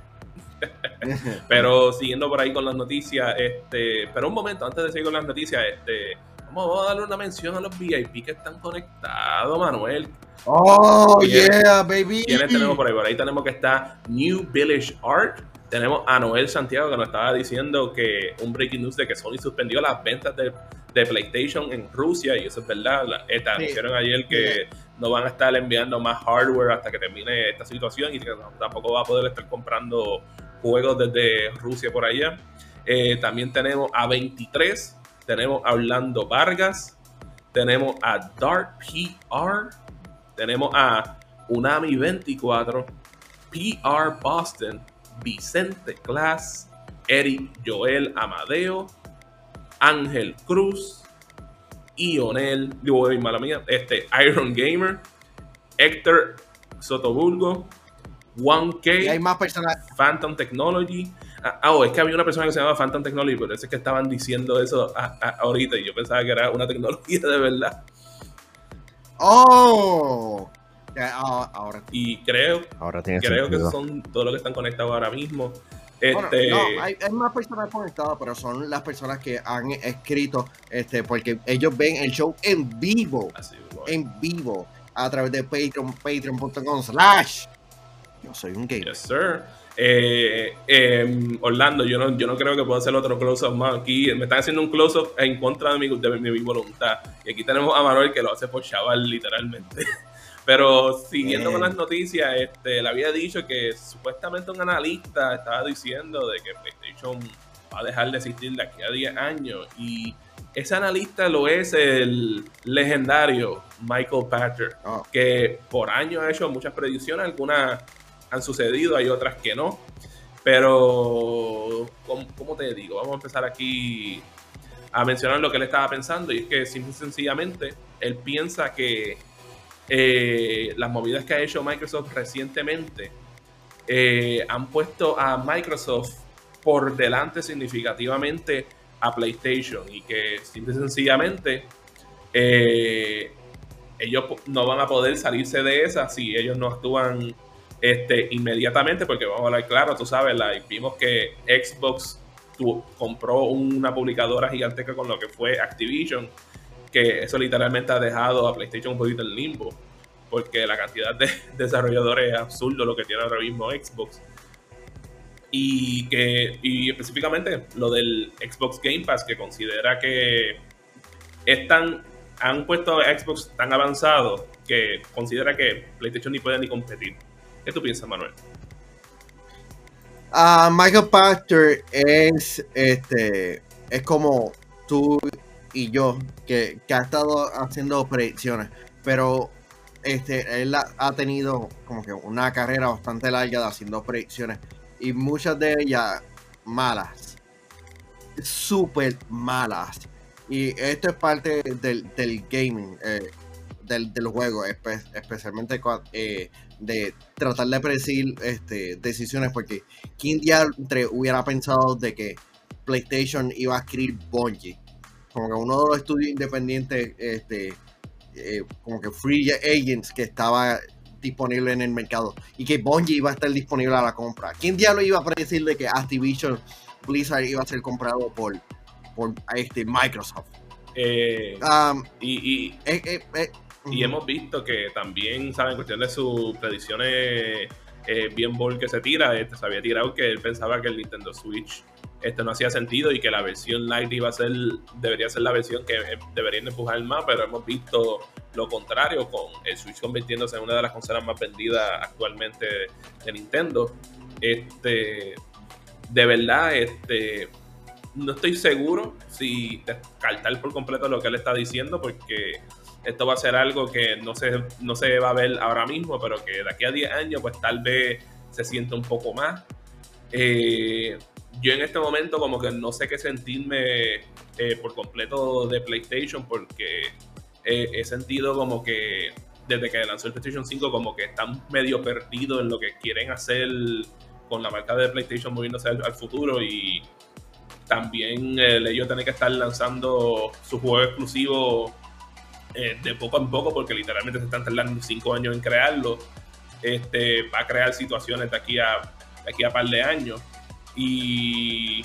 pero siguiendo por ahí con las noticias, este, pero un momento, antes de seguir con las noticias, este, vamos a darle una mención a los VIP que están conectados, Manuel. Oh, yeah, baby. ¿Quiénes tenemos por ahí? Por ahí tenemos que está New Village Art, tenemos a Noel Santiago que nos estaba diciendo que un breaking news de que Sony suspendió las ventas de, PlayStation en Rusia y eso es verdad. anunciaron ayer que no van a estar enviando más hardware hasta que termine esta situación y que tampoco va a poder estar comprando juegos desde Rusia por allá. Eh, también tenemos a 23, tenemos a Orlando Vargas, tenemos a Dark PR, tenemos a Unami 24, PR Boston, Vicente Class, Eric Joel Amadeo, Ángel Cruz, Ionel, digo, mala mía, este, Iron Gamer, Héctor Sotoburgo, 1K, hay más personas. Phantom Technology. Ah, ah, oh, es que había una persona que se llamaba Phantom Technology, pero es que estaban diciendo eso ahorita y yo pensaba que era una tecnología de verdad. Oh, ahora, y creo, ahora creo que son todos los que están conectados ahora mismo. Este... no, hay, más personas conectadas, pero son las personas que han escrito, este, porque ellos ven el show en vivo, en vivo, a través de Patreon, patreon.com slash. Yo soy un gamer. Yes, sir. Eh, em, Orlando, yo no, yo no creo que pueda hacer otro close-up más aquí. Me están haciendo un close-up en contra de mi, de mi, voluntad. Y aquí tenemos a Manuel que lo hace por chaval, literalmente. Pero siguiendo con las noticias, este, le había dicho que supuestamente un analista estaba diciendo de que PlayStation va a dejar de existir de aquí a 10 años. Y ese analista lo es el legendario Michael Pachter, ah. que por años ha hecho muchas predicciones, algunas han sucedido, hay otras que no. Pero, ¿cómo, te digo? Vamos a empezar aquí a mencionar lo que él estaba pensando. Y es que simple sencillamente él piensa que eh, las movidas que ha hecho Microsoft recientemente eh, han puesto a Microsoft por delante significativamente a PlayStation y que simple y sencillamente eh, ellos no van a poder salirse de esa si ellos no actúan este, inmediatamente, porque vamos a hablar claro, tú sabes, vimos que Xbox compró una publicadora gigantesca con lo que fue Activision, que eso literalmente ha dejado a PlayStation un poquito en limbo, porque la cantidad de desarrolladores es absurdo lo que tiene ahora mismo Xbox. Y que y específicamente lo del Xbox Game Pass, que considera que están han puesto a Xbox tan avanzado que considera que PlayStation ni puede ni competir. ¿Qué tú piensas, Manuel? Uh, Michael Pastor es este es como tú y yo que, ha estado haciendo predicciones, pero este él ha, tenido como que una carrera bastante larga de haciendo predicciones y muchas de ellas malas, súper malas. Y esto es parte del, gaming, eh, del, del, juego, especialmente eh, de tratar de predecir este, decisiones, porque ¿quién día hubiera pensado de que PlayStation iba a escribir Bungie? Como que uno de los estudios independientes, este, eh, como que Free Agents, que estaba disponible en el mercado y que Bungie iba a estar disponible a la compra. ¿Quién día lo iba a predecir de que Activision Blizzard iba a ser comprado por, por este, Microsoft? Eh, um, y, y, eh, y hemos visto que también, ¿saben? En cuestión de sus predicciones bien bol que se tira, este, se había tirado que él pensaba que el Nintendo Switch este no hacía sentido y que la versión Lite iba a ser, debería ser la versión que eh, deberían empujar más, pero hemos visto lo contrario, con el Switch convirtiéndose en una de las consolas más vendidas actualmente de Nintendo. Este, de verdad, este, no estoy seguro si descartar por completo lo que él está diciendo, porque esto va a ser algo que no se, no se va a ver ahora mismo, pero que de aquí a 10 años, pues tal vez se siente un poco más. Eh, yo en este momento como que no sé qué sentirme eh, por completo de PlayStation porque he sentido como que desde que lanzó el PlayStation 5 como que están medio perdidos en lo que quieren hacer con la marca de PlayStation moviéndose al, futuro y también el ellos tener que estar lanzando su juego exclusivo eh, de poco en poco, porque literalmente se están tardando cinco años en crearlo, este, va a crear situaciones aquí a, de aquí a par de años. Y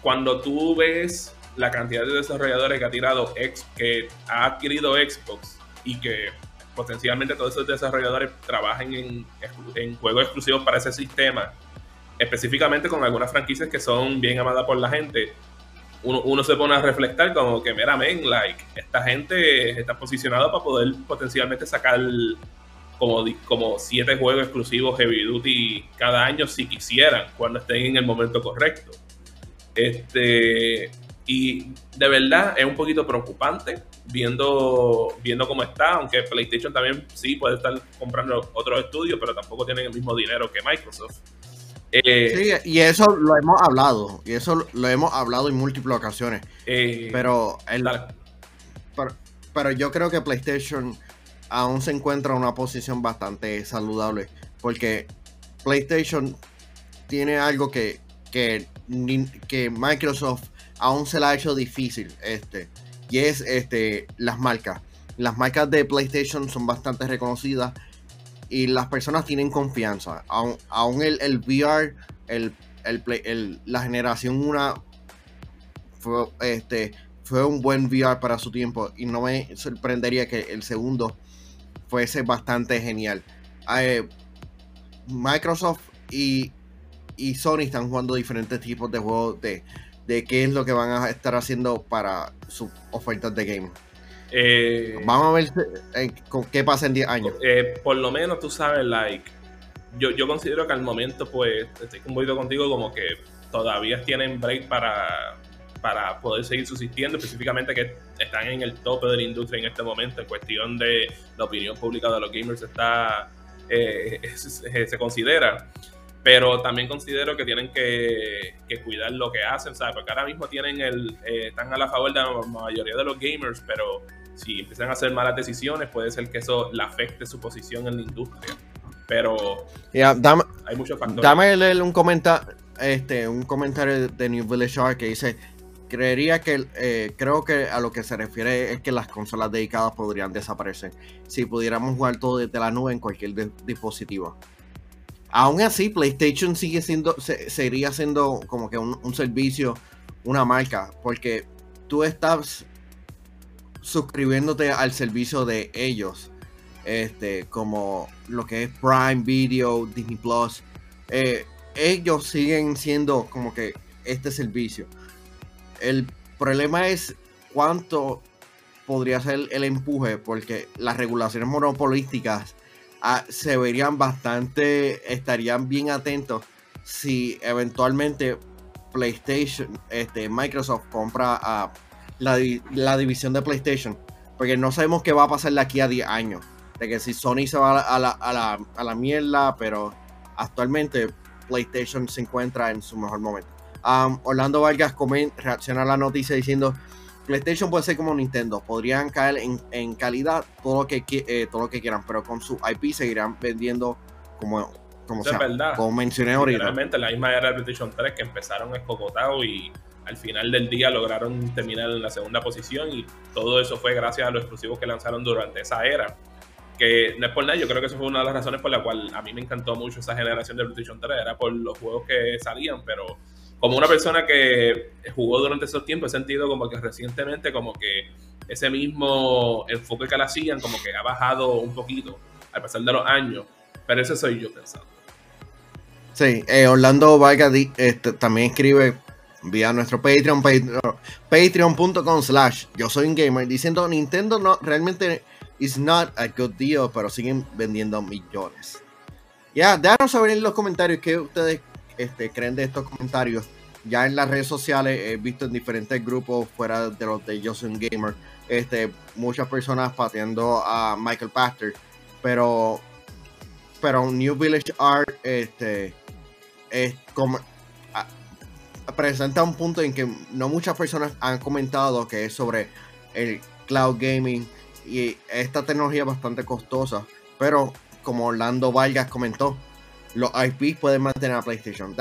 cuando tú ves la cantidad de desarrolladores que ha tirado que ha adquirido Xbox y que potencialmente todos esos desarrolladores trabajen en, juegos exclusivos para ese sistema, específicamente con algunas franquicias que son bien amadas por la gente, uno, se pone a reflectar como que, mira, men, like, esta gente está posicionada para poder potencialmente sacar como, como siete juegos exclusivos Heavy Duty cada año si quisieran, cuando estén en el momento correcto. Este, y de verdad es un poquito preocupante viendo, viendo cómo está, aunque PlayStation también sí puede estar comprando otros estudios, pero tampoco tienen el mismo dinero que Microsoft. Eh, sí, y eso lo hemos hablado, y eso lo hemos hablado en múltiples ocasiones. Eh, pero, pero, yo creo que PlayStation aún se encuentra en una posición bastante saludable, porque PlayStation tiene algo que, que, Microsoft aún se le ha hecho difícil, este, y es este, las marcas. Las marcas de PlayStation son bastante reconocidas y las personas tienen confianza. Aún, el, el, VR, el, el, la generación 1 fue, este, fue un buen VR para su tiempo y no me sorprendería que el segundo fuese bastante genial. Eh, Microsoft y, y, Sony están jugando diferentes tipos de juegos de, de qué es lo que van a estar haciendo para sus ofertas de game. Eh, Vamos a ver eh, con qué pasa en 10 años. Por lo menos tú sabes, like, yo, yo considero que al momento, pues, estoy un poquito contigo como que todavía tienen break para, para poder seguir subsistiendo, específicamente que están en el tope de la industria en este momento, en cuestión de la opinión pública de los gamers está se, considera. Pero también considero que tienen que, que, cuidar lo que hacen, ¿sabes? Porque ahora mismo tienen el, están a la favor de la mayoría de los gamers, pero si empiezan a hacer malas decisiones, puede ser que eso le afecte su posición en la industria. Pero hay muchos factores. Dame un comentario, este, un comentario de New Village Art que dice creería que eh, creo que a lo que se refiere es que las consolas dedicadas podrían desaparecer si pudiéramos jugar todo desde la nube en cualquier dispositivo. Aún así, PlayStation sigue siendo, seguiría siendo como que un, servicio, una marca, porque tú estás suscribiéndote al servicio de ellos, este, como lo que es Prime Video, Disney Plus. Eh, ellos siguen siendo como que este servicio. El problema es cuánto podría ser el empuje, porque las regulaciones monopolísticas Ah, se verían bastante, estarían bien atentos si eventualmente PlayStation, este, Microsoft compra a la, división de PlayStation. Porque no sabemos qué va a pasar de aquí a 10 años. De que si Sony se va a la, a la, mierda, pero actualmente PlayStation se encuentra en su mejor momento. Um, Orlando Vargas reacciona a la noticia diciendo PlayStation puede ser como Nintendo, podrían caer en, calidad todo lo, que, eh, todo lo que quieran, pero con su IP seguirán vendiendo como, como sea, como mencioné ahorita. Realmente la misma era de PlayStation 3 que empezaron escocotados y al final del día lograron terminar en la segunda posición y todo eso fue gracias a los exclusivos que lanzaron durante esa era. Que no es por nada, yo creo que eso fue una de las razones por la cual a mí me encantó mucho esa generación de PlayStation 3, era por los juegos que salían, pero como una persona que jugó durante esos tiempos, he sentido como que recientemente como que ese mismo enfoque que la hacían como que ha bajado un poquito al pasar de los años, pero eso soy yo pensando. Sí, eh, Orlando Vargas este, también escribe vía nuestro Patreon, patreon.com slash yo soy un gamer, diciendo Nintendo no realmente is not a good deal, pero siguen vendiendo millones. Ya, déjanos saber en los comentarios qué ustedes este, creen de estos comentarios. Ya en las redes sociales he visto en diferentes grupos fuera de los de Justin Gamer, este, muchas personas pateando a Michael Pastor, pero pero New Village Art este, es como, presenta un punto en que no muchas personas han comentado que es sobre el cloud gaming y esta tecnología bastante costosa, pero como Orlando Vargas comentó, los IPs pueden mantener a PlayStation.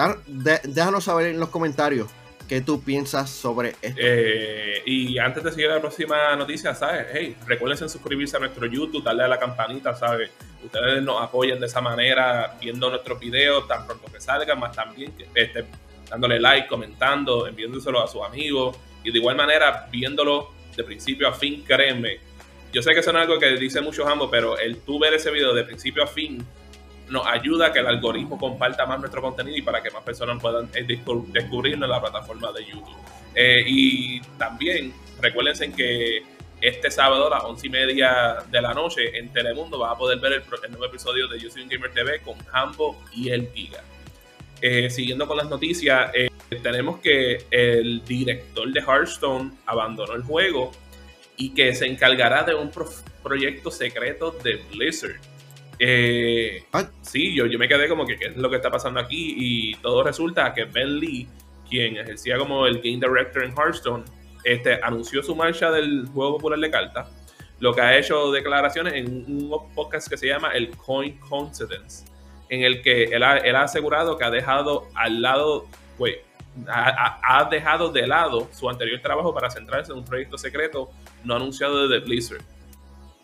déjanos saber en los comentarios qué tú piensas sobre esto. Eh, y antes de seguir la próxima noticia, ¿sabes? Hey, recuerden suscribirse a nuestro YouTube, darle a la campanita, ¿sabes? Ustedes nos apoyan de esa manera, viendo nuestros videos tan pronto que salgan, más también este, dándole like, comentando, enviándoselo a sus amigos y de igual manera viéndolo de principio a fin, créeme. Yo sé que eso es algo que dice muchos ambos, pero el tú ver ese video de principio a fin nos ayuda a que el algoritmo comparta más nuestro contenido y para que más personas puedan eh, descubrirlo en la plataforma de YouTube. Eh, y también recuérdense que este sábado a las once y media de la noche en Telemundo va a poder ver el, nuevo episodio de Yo Soy Gamer TV con Hambo y el Giga. Eh, siguiendo con las noticias, tenemos que el director de Hearthstone abandonó el juego y que se encargará de un proyecto secreto de Blizzard. Eh, ah. Sí, yo, yo me quedé como que qué es lo que está pasando aquí y todo resulta que Ben Lee, quien ejercía como el Game Director en Hearthstone, este, anunció su marcha del juego popular de cartas, lo que ha hecho declaraciones en un podcast que se llama el Coin Coincidence, en el que él ha, asegurado que ha dejado al lado, pues, ha, dejado de lado su anterior trabajo para centrarse en un proyecto secreto no anunciado desde Blizzard.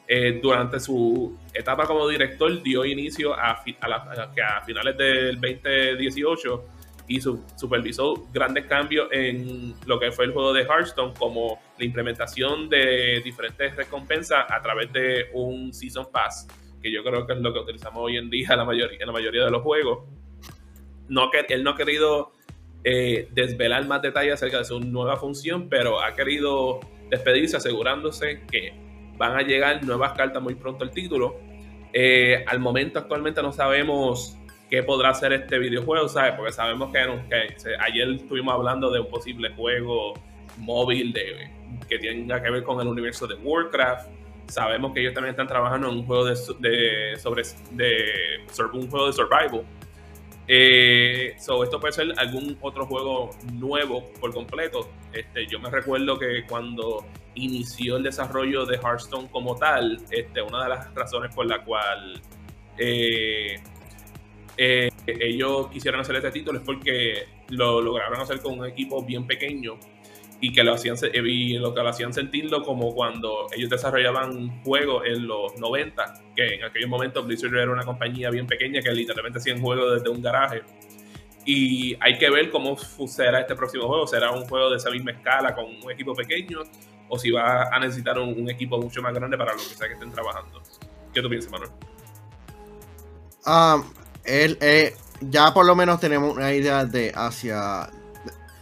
Eh, durante su etapa como director dio inicio a, a, finales del 2018 y supervisó grandes cambios en lo que fue el juego de Hearthstone, como la implementación de diferentes recompensas a través de un Season Pass, que yo creo que es lo que utilizamos hoy en día la mayoría, en la mayoría de los juegos. No que él no ha querido eh, desvelar más detalles acerca de su nueva función, pero ha querido despedirse asegurándose que van a llegar nuevas cartas muy pronto al título. Eh, al momento actualmente no sabemos qué podrá hacer este videojuego, ¿sabes? Porque sabemos que, ayer estuvimos hablando de un posible juego móvil de, que tenga que ver con el universo de Warcraft. Sabemos que ellos también están trabajando en un juego de, sobre de, un juego de survival. Eh, esto puede ser algún otro juego nuevo por completo. Este, yo me recuerdo que cuando inició el desarrollo de Hearthstone como tal, este, una de las razones por la cual eh, eh, ellos quisieron hacer este título es porque lo lograron hacer con un equipo bien pequeño y que lo hacían y lo que lo hacían sentirlo como cuando ellos desarrollaban juegos en los 90, que en aquellos momentos Blizzard era una compañía bien pequeña que literalmente hacían juegos desde un garaje. Y hay que ver cómo será este próximo juego. ¿Será un juego de esa misma escala con un equipo pequeño? ¿O si va a necesitar un, equipo mucho más grande para lo que sea que estén trabajando? ¿Qué tú piensas, Manuel? Ah, él, eh, ya por lo menos tenemos una idea de hacia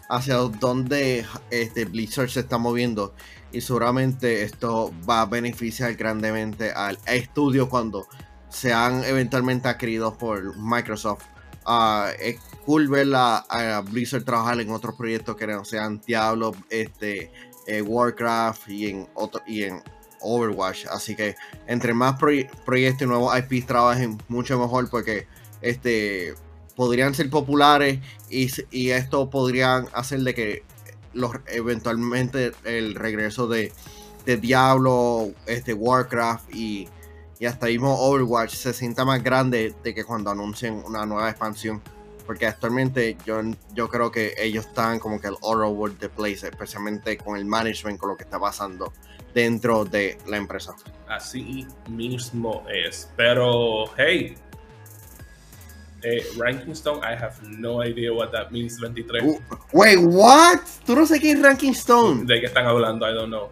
hacia dónde este Blizzard se está moviendo y seguramente esto va a beneficiar grandemente al estudio cuando sean eventualmente adquiridos por Microsoft. Uh, es cool ver a, Blizzard trabajar en otros proyectos que no sean Diablo, este, eh, Warcraft y en, otro, y en Overwatch. Así que entre más proyectos y nuevos IPs trabajen, mucho mejor porque este podrían ser populares y, esto podrían hacer de que los, eventualmente el regreso de, Diablo, este Warcraft y, hasta mismo Overwatch se sienta más grande de que cuando anuncien una nueva expansión. Porque actualmente yo, yo creo que ellos están como que el all over the place, especialmente con el management, con lo que está pasando dentro de la empresa. Así mismo es. Pero, hey, eh, Ranking Stone, I have no idea what that means 23. wait, what? ¿Tú no sé qué es Ranking Stone? ¿De qué están hablando? I don't know.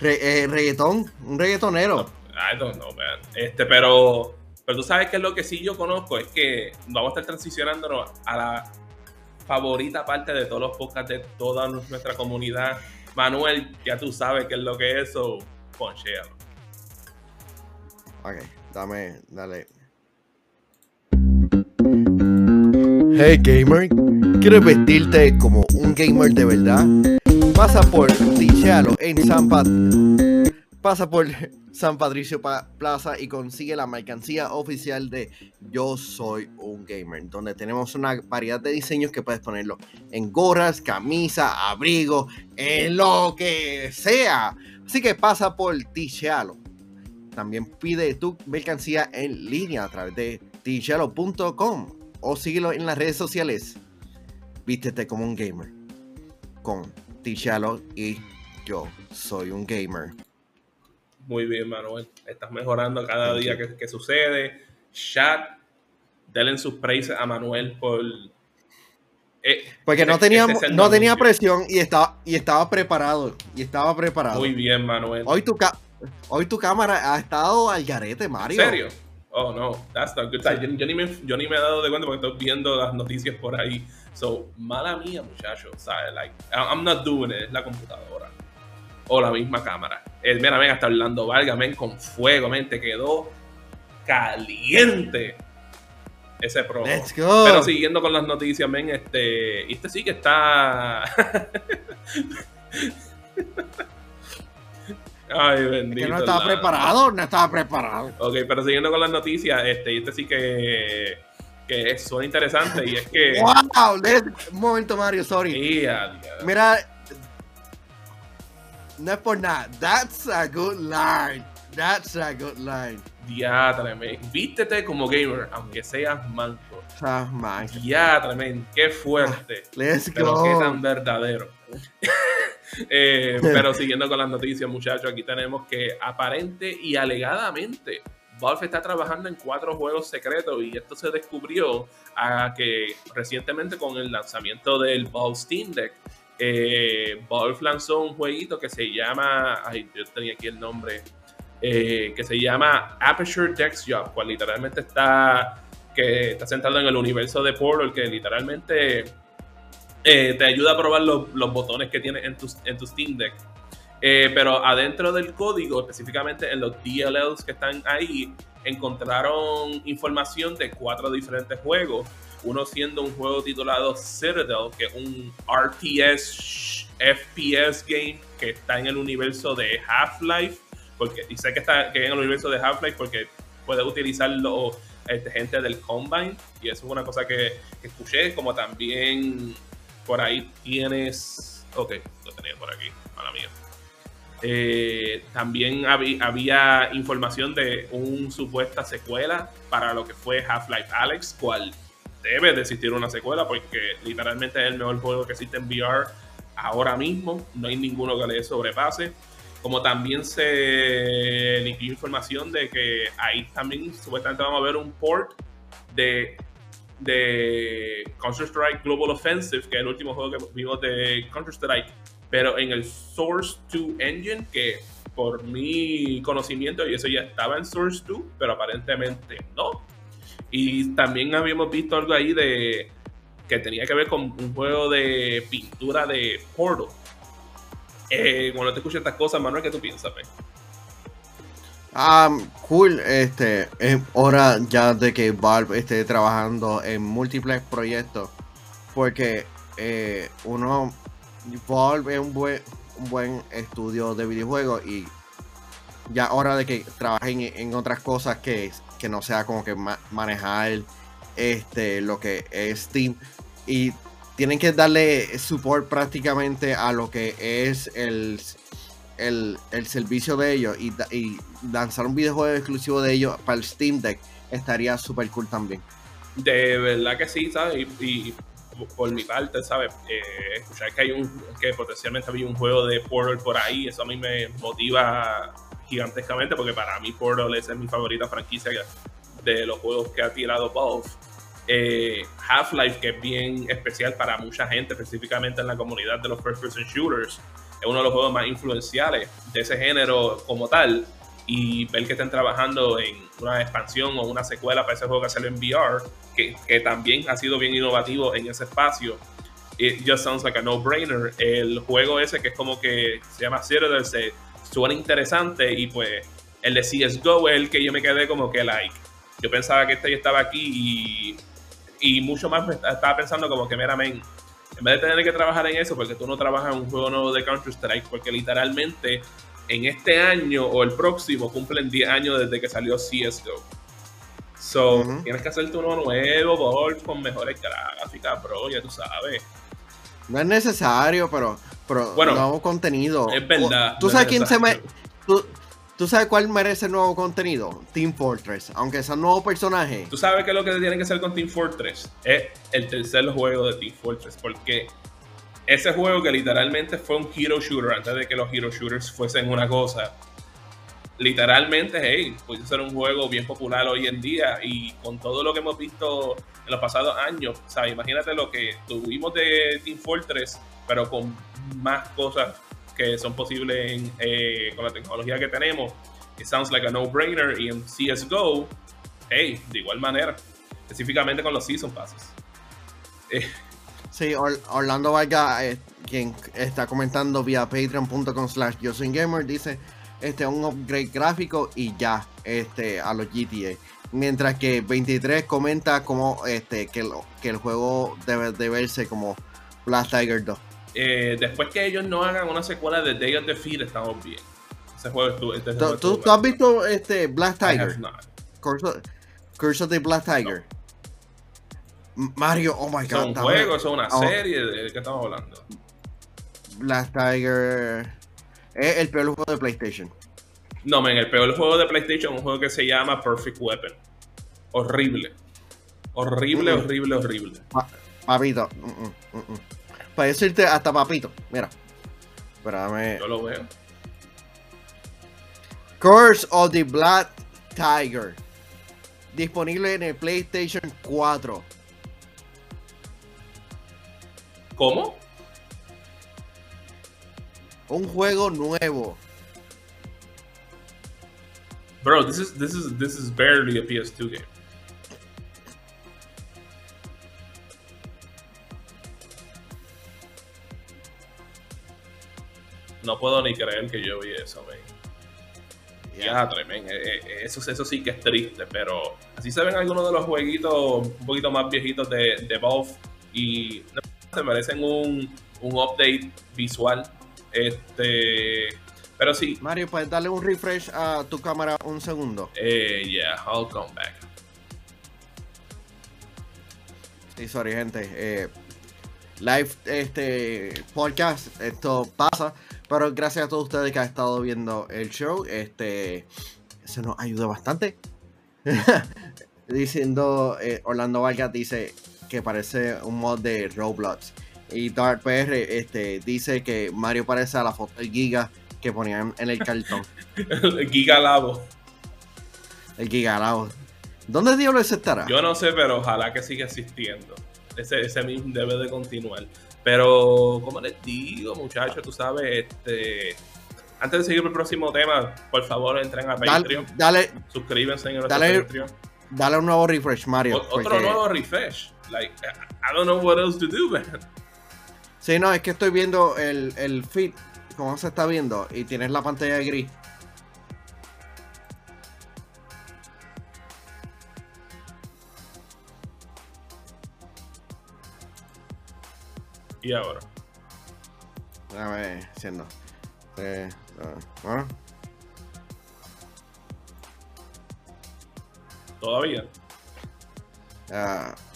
Re, eh, reggaetón, un reggaetonero. I don't know, man. Este, pero, pero tú sabes que lo que sí yo conozco es que vamos a estar transicionándonos a la favorita parte de todos los podcasts de toda nuestra comunidad. Manuel, ya tú sabes qué es lo que es eso. Ponchealo. Ok, dame, dale. Hey gamer, ¿quieres vestirte como un gamer de verdad? Pasa por Tichalo en San Pasa por San Patricio Plaza y consigue la mercancía oficial de Yo Soy un Gamer, donde tenemos una variedad de diseños que puedes ponerlo en gorras, camisa, abrigo, en lo que sea. Así que pasa por Tichalo. También pide tu mercancía en línea a través de tichalo.com o síguelo en las redes sociales. Vístete como un gamer. Con Tichalo y yo soy un gamer. Muy bien, Manuel. Estás mejorando cada día que, sucede. Chat, denle sus praises a Manuel por. Eh, Porque no, teníamos, no tenía presión y estaba, y estaba preparado. Y estaba preparado. Muy bien, Manuel. Hoy tu, hoy tu cámara ha estado al garete, Mario. ¿En serio? Oh no, that's not good. yo, ni me, yo, ni me, he dado de cuenta porque estoy viendo las noticias por ahí. So, mala mía, muchachos. Like, I'm not doing it. Es la computadora. O la misma cámara. El, mira, ven, hasta Orlando Vargas, ven, con fuego, ven, te quedó caliente ese pro. Let's go. Pero siguiendo con las noticias, ven, este. Este sí que está. Ay, bendito. que no estaba preparado, no estaba preparado. Ok, pero siguiendo con las noticias, este, este sí que, que suena interesante y es que. ¡Wow! Un momento, Mario, sorry. Mira, no es por nada. That's a good line. That's a good line. Diátrame, vístete como gamer, aunque seas manco. Ah, man. Diátrame, qué fuerte. Let's pero go. qué tan verdadero. Eh, pero siguiendo con las noticias, muchachos, aquí tenemos que aparente y alegadamente Valve está trabajando en cuatro juegos secretos y esto se descubrió a que recientemente con el lanzamiento del Valve Steam Deck, eh, lanzó un jueguito que se llama, ay, yo tenía aquí el nombre, eh, que se llama Aperture Dex Job, cual literalmente está, que está centrado en el universo de Portal, que literalmente eh, te ayuda a probar los, botones que tienes en tu, en tu Steam Deck. Eh, pero adentro del código, específicamente en los DLLs que están ahí, encontraron información de cuatro diferentes juegos. Uno siendo un juego titulado Citadel, que es un RTS FPS game que está en el universo de Half-Life. Porque, y sé que está que en el universo de Half-Life porque puedes utilizarlo este, gente del Combine. Y eso es una cosa que, escuché. Como también por ahí tienes. Ok, lo tenía por aquí, mala mía. Eh, también había información de una supuesta secuela para lo que fue Half-Life Alex, cual debe de existir una secuela porque literalmente es el mejor juego que existe en VR ahora mismo. No hay ninguno que le sobrepase. Como también se incluye información de que ahí también supuestamente vamos a ver un port de, de Counter-Strike Global Offensive, que es el último juego que vimos de Counter-Strike, pero en el Source 2 Engine, que por mi conocimiento, y eso ya estaba en Source 2, pero aparentemente no. Y también habíamos visto algo ahí de que tenía que ver con un juego de pintura de Portal eh, cuando te escucho estas cosas, Manuel, ¿qué tú piensas, Ah, cool, este, es hora ya de que Valve esté trabajando en múltiples proyectos, porque eh, uno, Valve es un buen, un buen estudio de videojuegos y ya hora de que trabajen en, otras cosas que, que no sea como que manejar este, lo que es Steam y tienen que darle support prácticamente a lo que es el, el, servicio de ellos y, lanzar un videojuego exclusivo de ellos para el Steam Deck estaría súper cool también. De verdad que sí, ¿sabes? Y, por mi parte, ¿sabes? Eh, escuchar que hay un que potencialmente había un juego de Portal por ahí, eso a mí me motiva gigantescamente porque para mí Portal es mi favorita franquicia de los juegos que ha tirado Valve. Eh, Half-Life, que es bien especial para mucha gente, específicamente en la comunidad de los first-person shooters. Es uno de los juegos más influenciales de ese género como tal. Y ver que estén trabajando en una expansión o una secuela para ese juego que sale en VR, que, que también ha sido bien innovativo en ese espacio. It just sounds like a no-brainer. El juego ese que es como que se llama Citadel suena interesante y pues el de CSGO es el que yo me quedé como que like. Yo pensaba que este ya estaba aquí y y mucho más estaba pensando como que meramente, en vez de tener que trabajar en eso, porque tú no trabajas en un juego nuevo de Counter-Strike, porque literalmente en este año o el próximo cumplen 10 años desde que salió CSGO. So, tienes que hacerte uno nuevo, con mejores gráficas, bro, ya tú sabes. No es necesario, pero, pero bueno, nuevo contenido. Es verdad. ¿Tú sabes quién se me... ¿Tú sabes cuál merece nuevo contenido? Team Fortress, aunque sea un nuevo personaje. ¿Tú sabes qué es lo que tienen que hacer con Team Fortress? Es el tercer juego de Team Fortress, porque ese juego que literalmente fue un hero shooter antes de que los hero shooters fuesen una cosa, literalmente, hey, puede ser un juego bien popular hoy en día y con todo lo que hemos visto en los pasados años, o imagínate lo que tuvimos de Team Fortress, pero con más cosas que son posibles eh, con la tecnología que tenemos. It sounds like a no-brainer. Y en CSGO, hey, de igual manera, específicamente con los Season Passes. Eh. Sí, Orlando Vargas, eh, quien está comentando vía patreon.com slash yo soy gamer, dice este un upgrade gráfico y ya este a los GTA. Mientras que 23 comenta como este que, que el juego debe de verse como Blast Tiger 2. Eh, después que ellos no hagan una secuela de Day of the Fear, estamos bien. Ese juego estuvo. Este ¿Tú, ¿Tú, has visto este Black Tiger? Curse, of the Black Tiger. Mario, oh my god. Es un juego, es una oh. serie de qué estamos hablando. Black Tiger. Es el peor juego de PlayStation. No, men, el peor juego de PlayStation es un juego que se llama Perfect Weapon. Horrible. Horrible, horrible, horrible. papito. Mm, mm, para decirte hasta papito. Mira. Espérame. Yo lo veo. Curse of the Black Tiger. Disponible en el PlayStation 4. ¿Cómo? Un juego nuevo. Bro, this is this is this is barely a PS2 game. no puedo ni creer que yo vi eso, man. Ya, tremendo. Eh, eh, eso, eso sí que es triste, pero así se ven algunos de los jueguitos un poquito más viejitos de, de Valve y se merecen un, un update visual. Este, pero sí. Mario, ¿puedes darle un refresh a tu cámara un segundo? Eh, yeah, I'll come back. Sí, sorry, gente. Eh, live este podcast, esto pasa. Pero gracias a todos ustedes que han estado viendo el show. Este. Se nos ayuda bastante. Diciendo. Eh, Orlando Vargas dice que parece un mod de Roblox. y Dark PR este, dice que Mario parece a la foto del Giga que ponían en el cartón. el Giga Labo. El Giga Labo. ¿Dónde diablos estará? Yo no sé, pero ojalá que siga existiendo. Ese, ese mismo debe de continuar. Pero, como les digo, muchachos, tú sabes, este, antes de seguir el próximo tema, por favor entren a Patreon. Dale, suscríbanse en nuestro dale, Patreon. Dale un nuevo refresh, Mario. otro nuevo refresh. Like, I don't know what else to do, man. Sí, no, es que estoy viendo el, el feed, como se está viendo, y tienes la pantalla gris. ¿Y ahora? Déjame siendo. Eh, uh, ¿Todavía? Uh,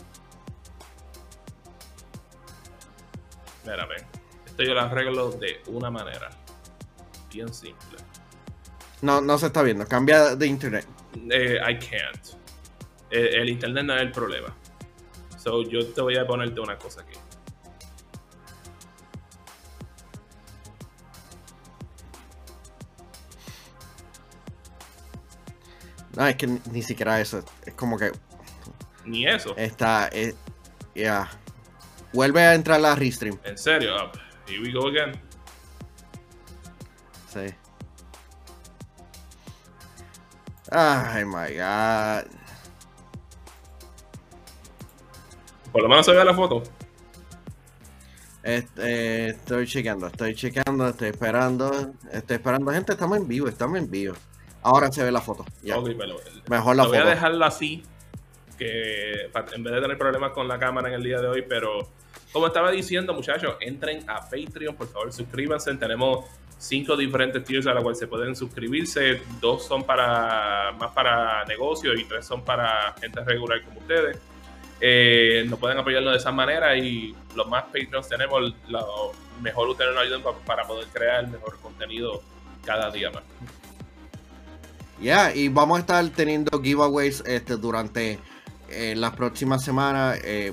Esto yo lo arreglo de una manera. Bien simple. No, no se está viendo. Cambia de internet. Eh, I can't. El, el, internet no es el problema. So, yo te voy a ponerte una cosa aquí. No, es que ni, siquiera eso. Es como que. Ni eso. Está. Eh, ya. Vuelve a entrar la restream. En serio. Ah, here we go again. Sí. Ay, my God. Por lo menos se ve la foto. Este, estoy chequeando, estoy chequeando, estoy esperando. Estoy esperando. Gente, estamos en vivo, estamos en vivo. Ahora se ve la foto. Mejor la foto. Voy a dejarlo así, que en vez de tener problemas con la cámara en el día de hoy, pero como estaba diciendo, muchachos, entren a Patreon, por favor, suscríbanse. Tenemos cinco diferentes tiers a los cuales se pueden suscribirse. Dos son para más para negocios y tres son para gente regular como ustedes. Eh, nos pueden apoyarnos de esa manera y los más Patreons tenemos, lo mejor ustedes nos ayudan para poder crear el mejor contenido cada día más. Ya, y vamos a estar teniendo giveaways este, durante eh, las próximas semanas. Eh,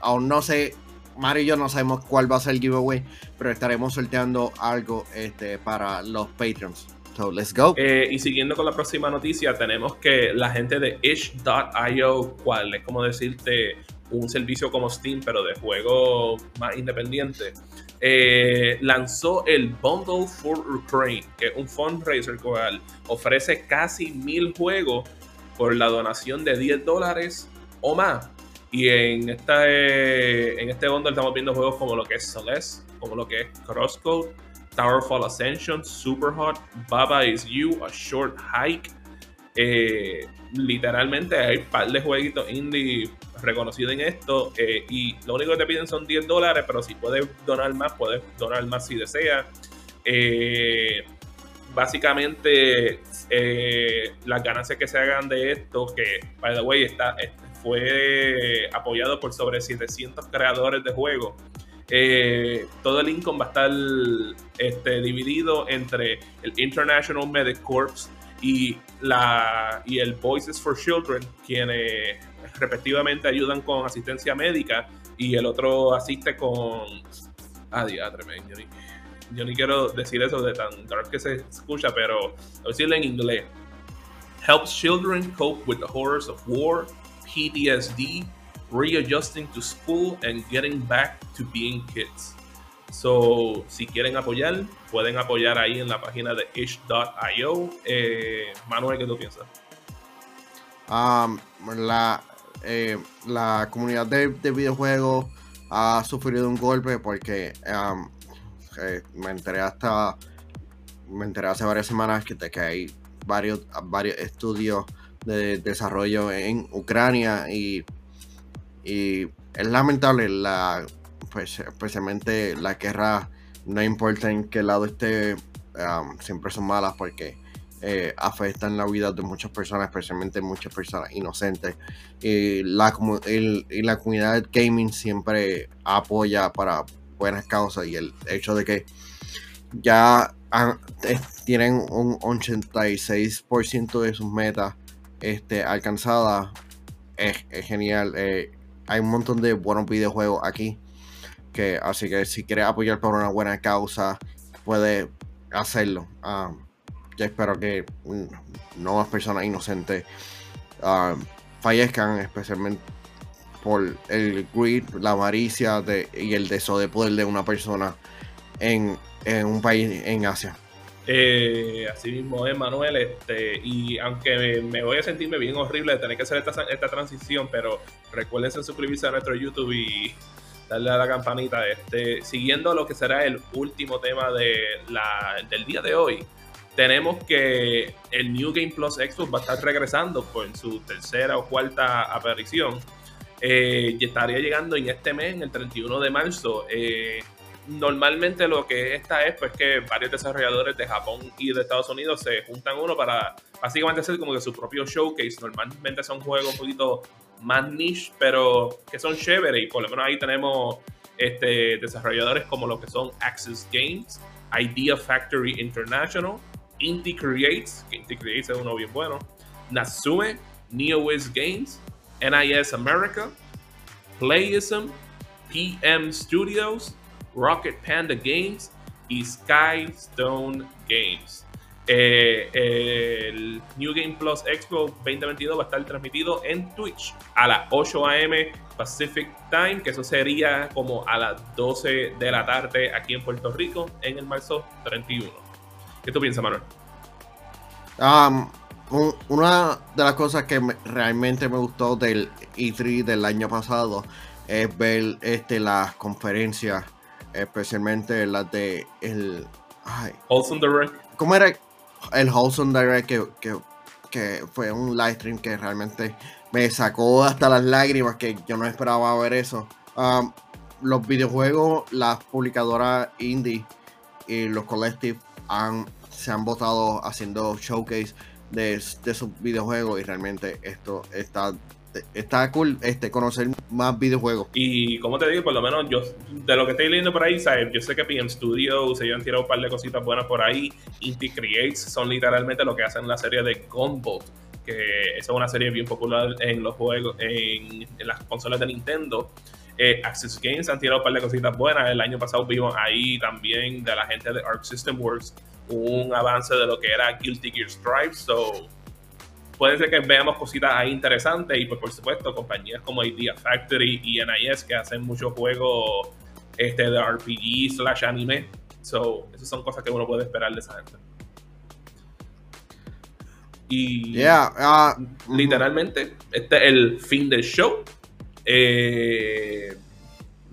aún no sé, Mario y yo no sabemos cuál va a ser el giveaway, pero estaremos sorteando algo este, para los Patreons. So, let's go. Eh, y siguiendo con la próxima noticia, tenemos que la gente de ish.io, cual es como decirte un servicio como Steam, pero de juego más independiente, eh, lanzó el Bundle for Ukraine, que es un fundraiser cual ofrece casi mil juegos por la donación de 10 dólares o más. Y en, esta, eh, en este bundle estamos viendo juegos como lo que es Celeste, como lo que es Crosscode, Towerfall Ascension, Superhot, Baba Is You, A Short Hike. Eh, literalmente hay un par de jueguitos indie reconocido en esto eh, y lo único que te piden son 10 dólares, pero si puedes donar más, puedes donar más si deseas. Básicamente, las ganancias que se hagan de esto, que, by the way, está, fue apoyado por sobre 700 creadores de juegos. todo el income va a estar este, dividido entre el International Medic Corps y, la, y el Voices for Children, quienes respectivamente ayudan con asistencia médica y el otro asiste con... Ah, diadre, yo, ni, yo ni quiero decir eso de tan dark que se escucha, pero decirlo en inglés. Helps children cope with the horrors of war, PTSD, readjusting to school, and getting back to being kids. So, si quieren apoyar, pueden apoyar ahí en la página de ish.io. Eh, Manuel, ¿qué tú piensas? Um, la, eh, la comunidad de, videojuegos ha sufrido un golpe porque um, eh, me enteré hasta me enteré hace varias semanas que, que hay varios, varios estudios de desarrollo en Ucrania y, y es lamentable la pues, especialmente la guerra no importa en qué lado esté um, siempre son malas porque eh, afectan la vida de muchas personas, especialmente muchas personas inocentes. Y la, y la comunidad gaming siempre apoya para buenas causas y el hecho de que ya tienen un 86% de sus metas este, alcanzadas es, genial. Eh, hay un montón de buenos videojuegos aquí que, así que si quieres apoyar por una buena causa, puede hacerlo. Um, yo espero que no más personas inocentes um, fallezcan, especialmente por el greed, la avaricia y el deseo de poder de una persona en un país en Asia. Eh, así mismo es, Manuel. Este, y aunque me, voy a sentirme bien horrible de tener que hacer esta, esta transición, pero recuerden suscribirse a nuestro YouTube y darle a la campanita. Este, siguiendo lo que será el último tema de la, del día de hoy, tenemos que el New Game Plus Expo va a estar regresando por su tercera o cuarta aparición. Eh, y estaría llegando en este mes, el 31 de marzo. Eh, normalmente lo que esta es pues que varios desarrolladores de Japón y de Estados Unidos se juntan uno para básicamente hacer como que su propio showcase. Normalmente son juegos un poquito más niche, pero que son chéveres y por lo menos ahí tenemos este, desarrolladores como lo que son Access Games, Idea Factory International, Inti Creates, que Inti Creates es uno bien bueno, Natsume, NeoWiz Games, NIS America, Playism, PM Studios, Rocket Panda Games y Skystone Games. Eh, el New Game Plus Expo 2022 va a estar transmitido en Twitch a las 8 a.m. Pacific Time, que eso sería como a las 12 de la tarde aquí en Puerto Rico en el marzo 31. ¿Qué tú piensas, Manuel? Um, una de las cosas que realmente me gustó del E3 del año pasado es ver este, las conferencias especialmente las de el ay, Wholesome Direct. ¿Cómo era el Wholesome Direct que, fue un live stream que realmente me sacó hasta las lágrimas que yo no esperaba ver eso. Um, los videojuegos, las publicadoras indie y los collective han, se han votado haciendo showcase de, de sus videojuegos y realmente esto está está cool este, conocer más videojuegos. Y como te digo, por lo menos yo, de lo que estoy leyendo por ahí, ¿sabes? yo sé que PM Studios, ellos han tirado un par de cositas buenas por ahí. Indie Creates son literalmente lo que hacen la serie de Gunboat, que esa es una serie bien popular en los juegos, en, las consolas de Nintendo. Eh, Access Games han tirado un par de cositas buenas. El año pasado vimos ahí también de la gente de Arc System Works un avance de lo que era Guilty Gear Strive. So, puede ser que veamos cositas ahí interesantes y pues por supuesto compañías como Idea Factory y NIS que hacen muchos juegos este, de RPG slash anime. So, esas son cosas que uno puede esperar de esa gente. Y yeah, uh, literalmente, este es el fin del show. Eh,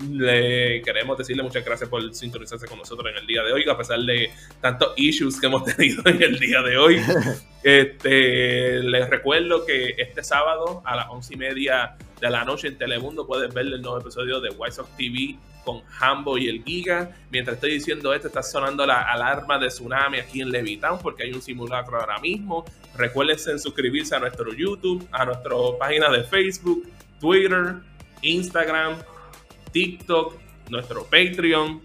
le queremos decirle muchas gracias por sintonizarse con nosotros en el día de hoy, a pesar de tantos issues que hemos tenido en el día de hoy. este, les recuerdo que este sábado a las once y media de la noche en Telemundo puedes ver el nuevo episodio de Wise of TV con Hambo y el Giga. Mientras estoy diciendo esto, está sonando la alarma de tsunami aquí en Levitown porque hay un simulacro ahora mismo. Recuerden suscribirse a nuestro YouTube, a nuestra página de Facebook, Twitter, Instagram, TikTok, nuestro Patreon.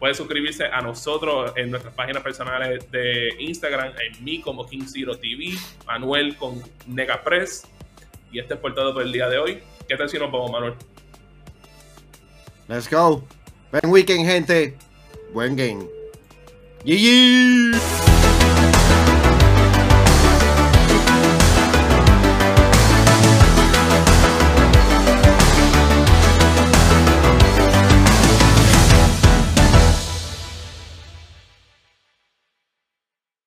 Puede suscribirse a nosotros en nuestras páginas personales de Instagram, en mí como King TV, Manuel con Negapress. Y este es por todo por el día de hoy. ¿Qué tal si nos vamos, Manuel? Let's go. Buen weekend, gente. Buen game. GG.